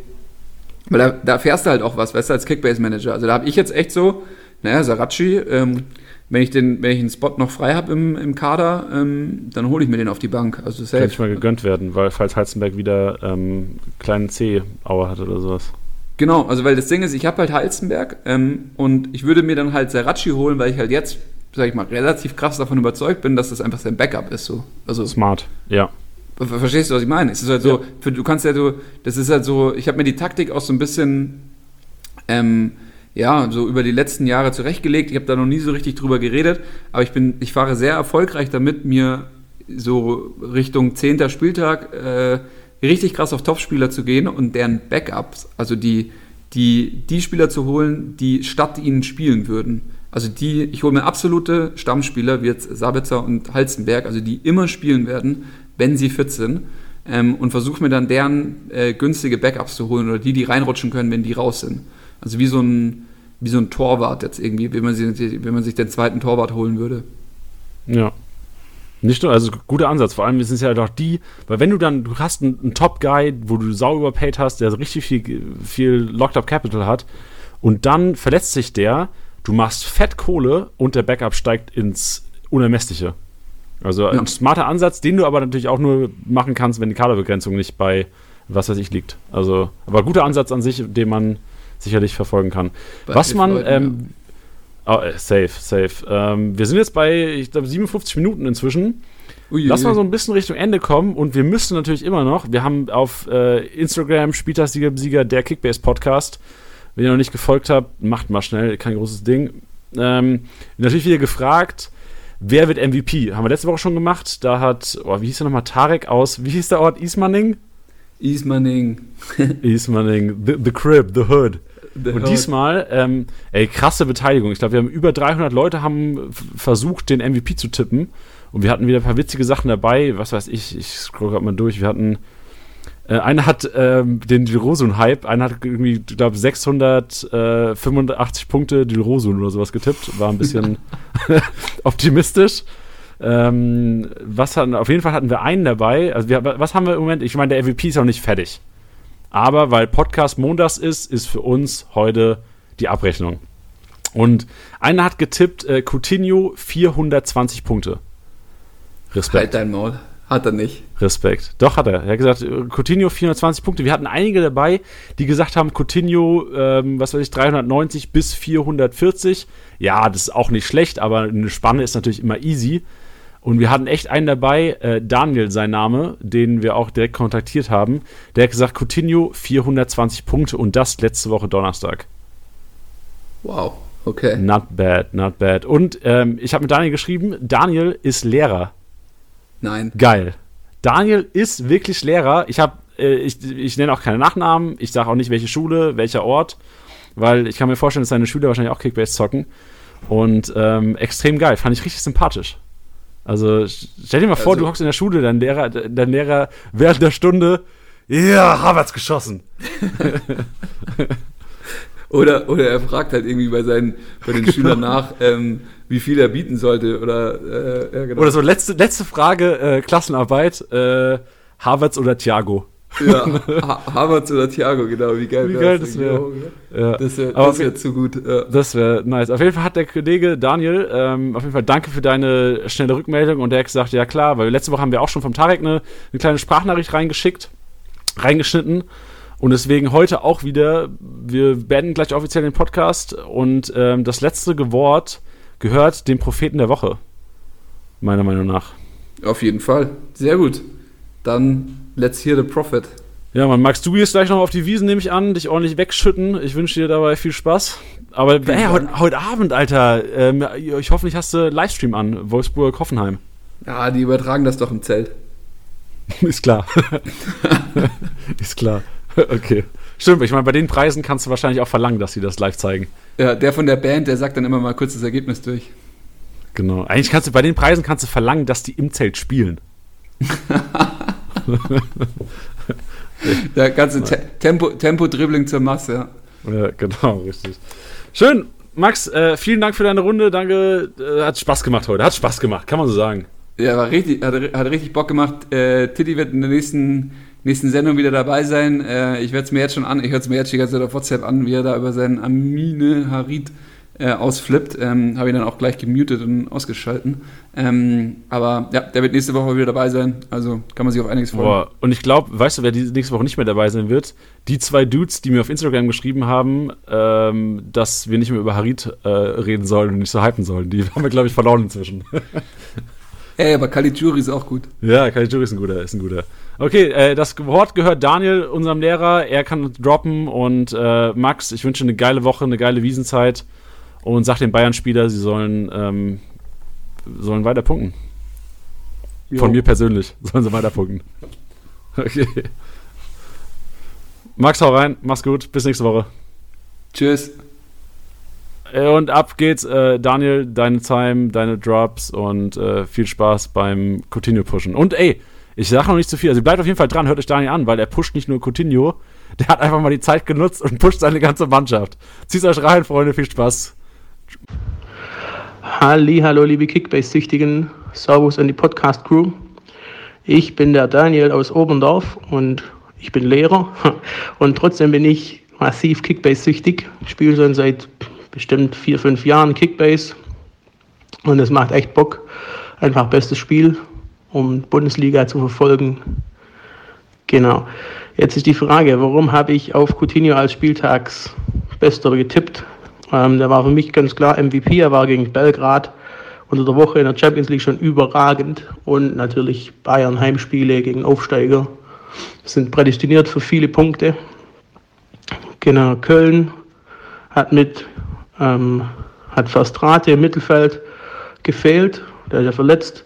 S2: Weil da, da fährst du halt auch was, weißt du, als Kickbase-Manager. Also da habe ich jetzt echt so, naja, Saracchi, ähm, wenn ich den, wenn ich einen Spot noch frei habe im, im Kader, ähm, dann hole ich mir den auf die Bank. Also
S1: safe. Kann ich mal gegönnt werden, weil falls Heizenberg wieder ähm, kleinen C-Auer hat oder sowas.
S2: Genau, also weil das Ding ist, ich habe halt Heizenberg ähm, und ich würde mir dann halt Seracci holen, weil ich halt jetzt sag ich mal, relativ krass davon überzeugt bin, dass das einfach sein Backup ist. So.
S1: Also, Smart, ja.
S2: Verstehst du, was ich meine? Es ist halt so, für, du kannst ja so, das ist halt so, ich habe mir die Taktik auch so ein bisschen, ähm, ja, so über die letzten Jahre zurechtgelegt. Ich habe da noch nie so richtig drüber geredet, aber ich bin, ich fahre sehr erfolgreich damit, mir so Richtung 10. Spieltag äh, richtig krass auf Topspieler zu gehen und deren Backups, also die, die, die Spieler zu holen, die statt ihnen spielen würden. Also die, ich hole mir absolute Stammspieler, wie jetzt Sabitzer und Halzenberg, also die immer spielen werden, wenn sie fit sind. Ähm, und versuche mir dann deren äh, günstige Backups zu holen oder die, die reinrutschen können, wenn die raus sind. Also wie so ein, wie so ein Torwart jetzt irgendwie, wenn man, sich, wenn man sich den zweiten Torwart holen würde.
S1: Ja. Nicht nur, also guter Ansatz. Vor allem sind es ja doch die, weil wenn du dann, du hast einen, einen Top-Guy, wo du sau überpaid hast, der richtig viel, viel Locked-Up Capital hat und dann verletzt sich der, du machst fett Kohle und der Backup steigt ins Unermessliche. Also ein smarter Ansatz, den du aber natürlich auch nur machen kannst, wenn die Kaderbegrenzung nicht bei was weiß ich liegt. Also, aber guter Ansatz an sich, den man sicherlich verfolgen kann. Bei was man, ähm, ja. oh, äh, safe, safe. Ähm, wir sind jetzt bei, ich glaube, 57 Minuten inzwischen. Ui, Lass mal so ein bisschen Richtung Ende kommen und wir müssen natürlich immer noch, wir haben auf äh, Instagram Spieltagssieger, Sieger der Kickbase Podcast wenn ihr noch nicht gefolgt habt, macht mal schnell, kein großes Ding. Ähm, natürlich wieder gefragt, wer wird MVP? Haben wir letzte Woche schon gemacht. Da hat, oh, wie hieß der nochmal, Tarek aus, wie hieß der Ort? Ismaning?
S2: Ismaning. <laughs>
S1: Ismaning, the, the Crib, The Hood. The und hood. diesmal, ähm, ey, krasse Beteiligung. Ich glaube, wir haben über 300 Leute haben versucht, den MVP zu tippen. Und wir hatten wieder ein paar witzige Sachen dabei. Was weiß ich, ich scroll gerade mal durch. Wir hatten äh, einer hat ähm, den Dilrosun-Hype, einer hat irgendwie, ich glaube, 685 Punkte Dilrosun oder sowas getippt. War ein bisschen <laughs> <laughs> optimistisch. Ähm, was hatten, auf jeden Fall hatten wir einen dabei. Also wir, was haben wir im Moment? Ich meine, der MVP ist auch nicht fertig. Aber weil Podcast montags ist, ist für uns heute die Abrechnung. Und einer hat getippt, äh, Coutinho 420 Punkte.
S2: Respekt. Halt dein Maul. Hat er nicht.
S1: Respekt. Doch, hat er. Er hat gesagt, Coutinho 420 Punkte. Wir hatten einige dabei, die gesagt haben, Coutinho, ähm, was weiß ich, 390 bis 440. Ja, das ist auch nicht schlecht, aber eine Spanne ist natürlich immer easy. Und wir hatten echt einen dabei, äh, Daniel, sein Name, den wir auch direkt kontaktiert haben. Der hat gesagt, Coutinho 420 Punkte und das letzte Woche Donnerstag.
S2: Wow, okay.
S1: Not bad, not bad. Und ähm, ich habe mit Daniel geschrieben, Daniel ist Lehrer.
S2: Nein.
S1: Geil. Daniel ist wirklich Lehrer. Ich habe, äh, ich, ich nenne auch keine Nachnamen. Ich sage auch nicht, welche Schule, welcher Ort, weil ich kann mir vorstellen, dass seine Schüler wahrscheinlich auch Kickbase zocken. Und ähm, extrem geil. Fand ich richtig sympathisch. Also stell dir mal vor, also, du hockst in der Schule, dein Lehrer, dein Lehrer während der Stunde, ja, yeah, Harvards geschossen. <laughs>
S2: oder, oder er fragt halt irgendwie bei seinen, bei den <laughs> genau. Schülern nach, ähm, wie viel er bieten sollte. Oder,
S1: äh, ja, genau. oder so, letzte, letzte Frage, äh, Klassenarbeit, äh, Harvards oder Thiago?
S2: Ja, Harvards oder Thiago, genau, wie geil,
S1: wie geil das wäre.
S2: Ja. Das wäre wär zu gut. Ja.
S1: Das wäre nice. Auf jeden Fall hat der Kollege Daniel, ähm, auf jeden Fall danke für deine schnelle Rückmeldung und der hat gesagt, ja klar, weil letzte Woche haben wir auch schon vom Tarek eine, eine kleine Sprachnachricht reingeschickt, reingeschnitten. Und deswegen heute auch wieder, wir beenden gleich offiziell den Podcast und ähm, das letzte Wort gehört dem Propheten der Woche. Meiner Meinung nach.
S2: Auf jeden Fall. Sehr gut. Dann let's hear the prophet.
S1: Ja, man, magst du jetzt gleich noch auf die Wiesen, nehme ich an, dich ordentlich wegschütten. Ich wünsche dir dabei viel Spaß. Aber hey, heute, heute, Abend, Alter, ähm, ich hoffe, ich hast du Livestream an, Wolfsburg-Hoffenheim.
S2: Ja, die übertragen das doch im Zelt. <laughs>
S1: Ist klar. <laughs> Ist klar. <laughs> Okay. Stimmt, ich meine, bei den Preisen kannst du wahrscheinlich auch verlangen, dass sie das live zeigen.
S2: Ja, der von der Band, der sagt dann immer mal kurz das Ergebnis durch.
S1: Genau. Eigentlich kannst du bei den Preisen kannst du verlangen, dass die im Zelt spielen. <laughs>
S2: Der ganze Te Tempo, Tempo-Dribbling zur Masse, ja.
S1: Ja, genau, richtig. Schön. Max, äh, vielen Dank für deine Runde. Danke. Äh, hat Spaß gemacht heute. Hat Spaß gemacht, kann man so sagen.
S2: Ja, war richtig, hat, hat richtig Bock gemacht. Äh, Titti wird in der nächsten, nächsten Sendung wieder dabei sein. Äh, ich werde es mir jetzt schon an, ich höre es mir jetzt die ganze Zeit auf WhatsApp an, wie er da über seinen Amine Harid äh, ausflippt. Ähm, Habe ihn dann auch gleich gemutet und ausgeschalten. Ähm, aber ja, der wird nächste Woche wieder dabei sein. Also kann man sich auf einiges freuen.
S1: Boah. Und ich glaube, weißt du, wer nächste Woche nicht mehr dabei sein wird? Die zwei Dudes, die mir auf Instagram geschrieben haben, ähm, dass wir nicht mehr über Harid äh, reden sollen und nicht so hypen sollen. Die <laughs> haben wir, glaube ich, verloren inzwischen. <laughs>
S2: Ey, aber Caligiuri ist auch gut.
S1: ja, Caligiuri ist ein guter, ist ein guter. Okay, äh, das Wort gehört Daniel, unserem Lehrer. Er kann droppen und äh, Max, ich wünsche eine geile Woche, eine geile Wiesenzeit und sag den Bayern-Spieler, sie sollen, ähm, sollen weiter punkten. Von mir persönlich <laughs> sollen sie weiter punkten. Okay. Max, hau rein, mach's gut, bis nächste Woche.
S2: Tschüss.
S1: Äh, Und ab geht's, äh, Daniel, deine Time, deine Drops und äh, viel Spaß beim Coutinho pushen. Und ey, ich sage noch nicht zu viel, also bleibt auf jeden Fall dran, hört euch Daniel an, weil er pusht nicht nur Coutinho, <laughs> der hat einfach mal die Zeit genutzt und pusht seine ganze Mannschaft. Zieht euch rein, Freunde, viel Spaß.
S4: Halli, hallo liebe Kickbase-Süchtigen, Servus an die Podcast-Crew. Ich bin der Daniel aus Oberndorf und ich bin Lehrer <laughs> und trotzdem bin ich massiv Kickbase-süchtig. Spiele schon seit bestimmt vier, fünf Jahren Kickbase und es macht echt Bock. Einfach bestes Spiel, um Bundesliga zu verfolgen. Genau. Jetzt ist die Frage, warum habe ich auf Coutinho als Spieltagsbester getippt? Ähm, der war für mich ganz klar MVP. Er war gegen Belgrad unter der Woche in der Champions League schon überragend. Und natürlich Bayern Heimspiele gegen Aufsteiger sind prädestiniert für viele Punkte. Genau, Köln hat mit ähm, hat Verstrate im Mittelfeld gefehlt, der ist ja verletzt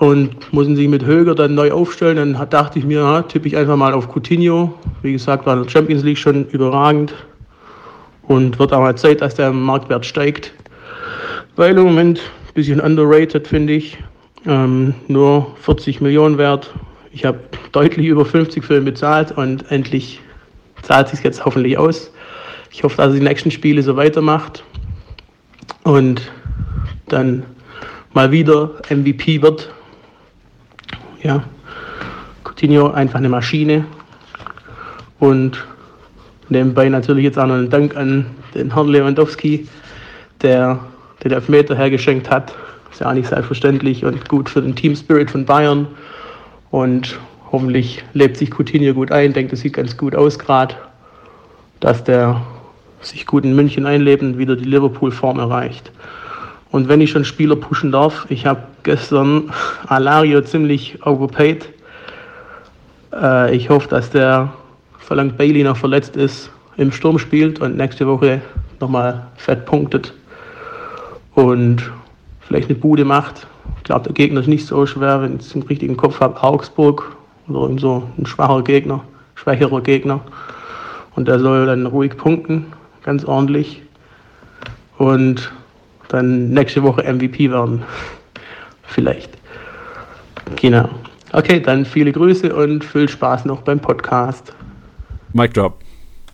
S4: und mussten sich mit Höger dann neu aufstellen. Dann hat, dachte ich mir, ja, tippe ich einfach mal auf Coutinho. Wie gesagt, war in der Champions League schon überragend und wird auch mal Zeit, dass der Marktwert steigt. Weil im Moment ein bisschen underrated, finde ich. Ähm, nur 40 Millionen wert. Ich habe deutlich über 50 für ihn bezahlt und endlich zahlt sich jetzt hoffentlich aus. Ich hoffe, dass er die nächsten Spiele so weitermacht und dann mal wieder MVP wird. Ja, Coutinho einfach eine Maschine und nebenbei natürlich jetzt auch noch einen Dank an den Herrn Lewandowski, der den Elfmeter hergeschenkt hat. Ist ja auch nicht selbstverständlich und gut für den Team Spirit von Bayern. Und hoffentlich lebt sich Coutinho gut ein. Denkt, es sieht ganz gut aus gerade, dass der sich gut in München einlebt und wieder die Liverpool-Form erreicht. Und wenn ich schon Spieler pushen darf, ich habe gestern <laughs> Alario ziemlich overpaid. Äh, ich hoffe, dass der, solange Bailey noch verletzt ist, im Sturm spielt und nächste Woche nochmal fett punktet und vielleicht eine Bude macht. Ich glaube, der Gegner ist nicht so schwer, wenn ich es im richtigen Kopf habe. Augsburg oder irgend so ein schwacher Gegner, schwächerer Gegner. Und der soll dann ruhig punkten, ganz ordentlich. Und dann nächste Woche MVP werden. <laughs> Vielleicht. Genau. Okay, dann viele Grüße und viel Spaß noch beim Podcast.
S1: Mic drop.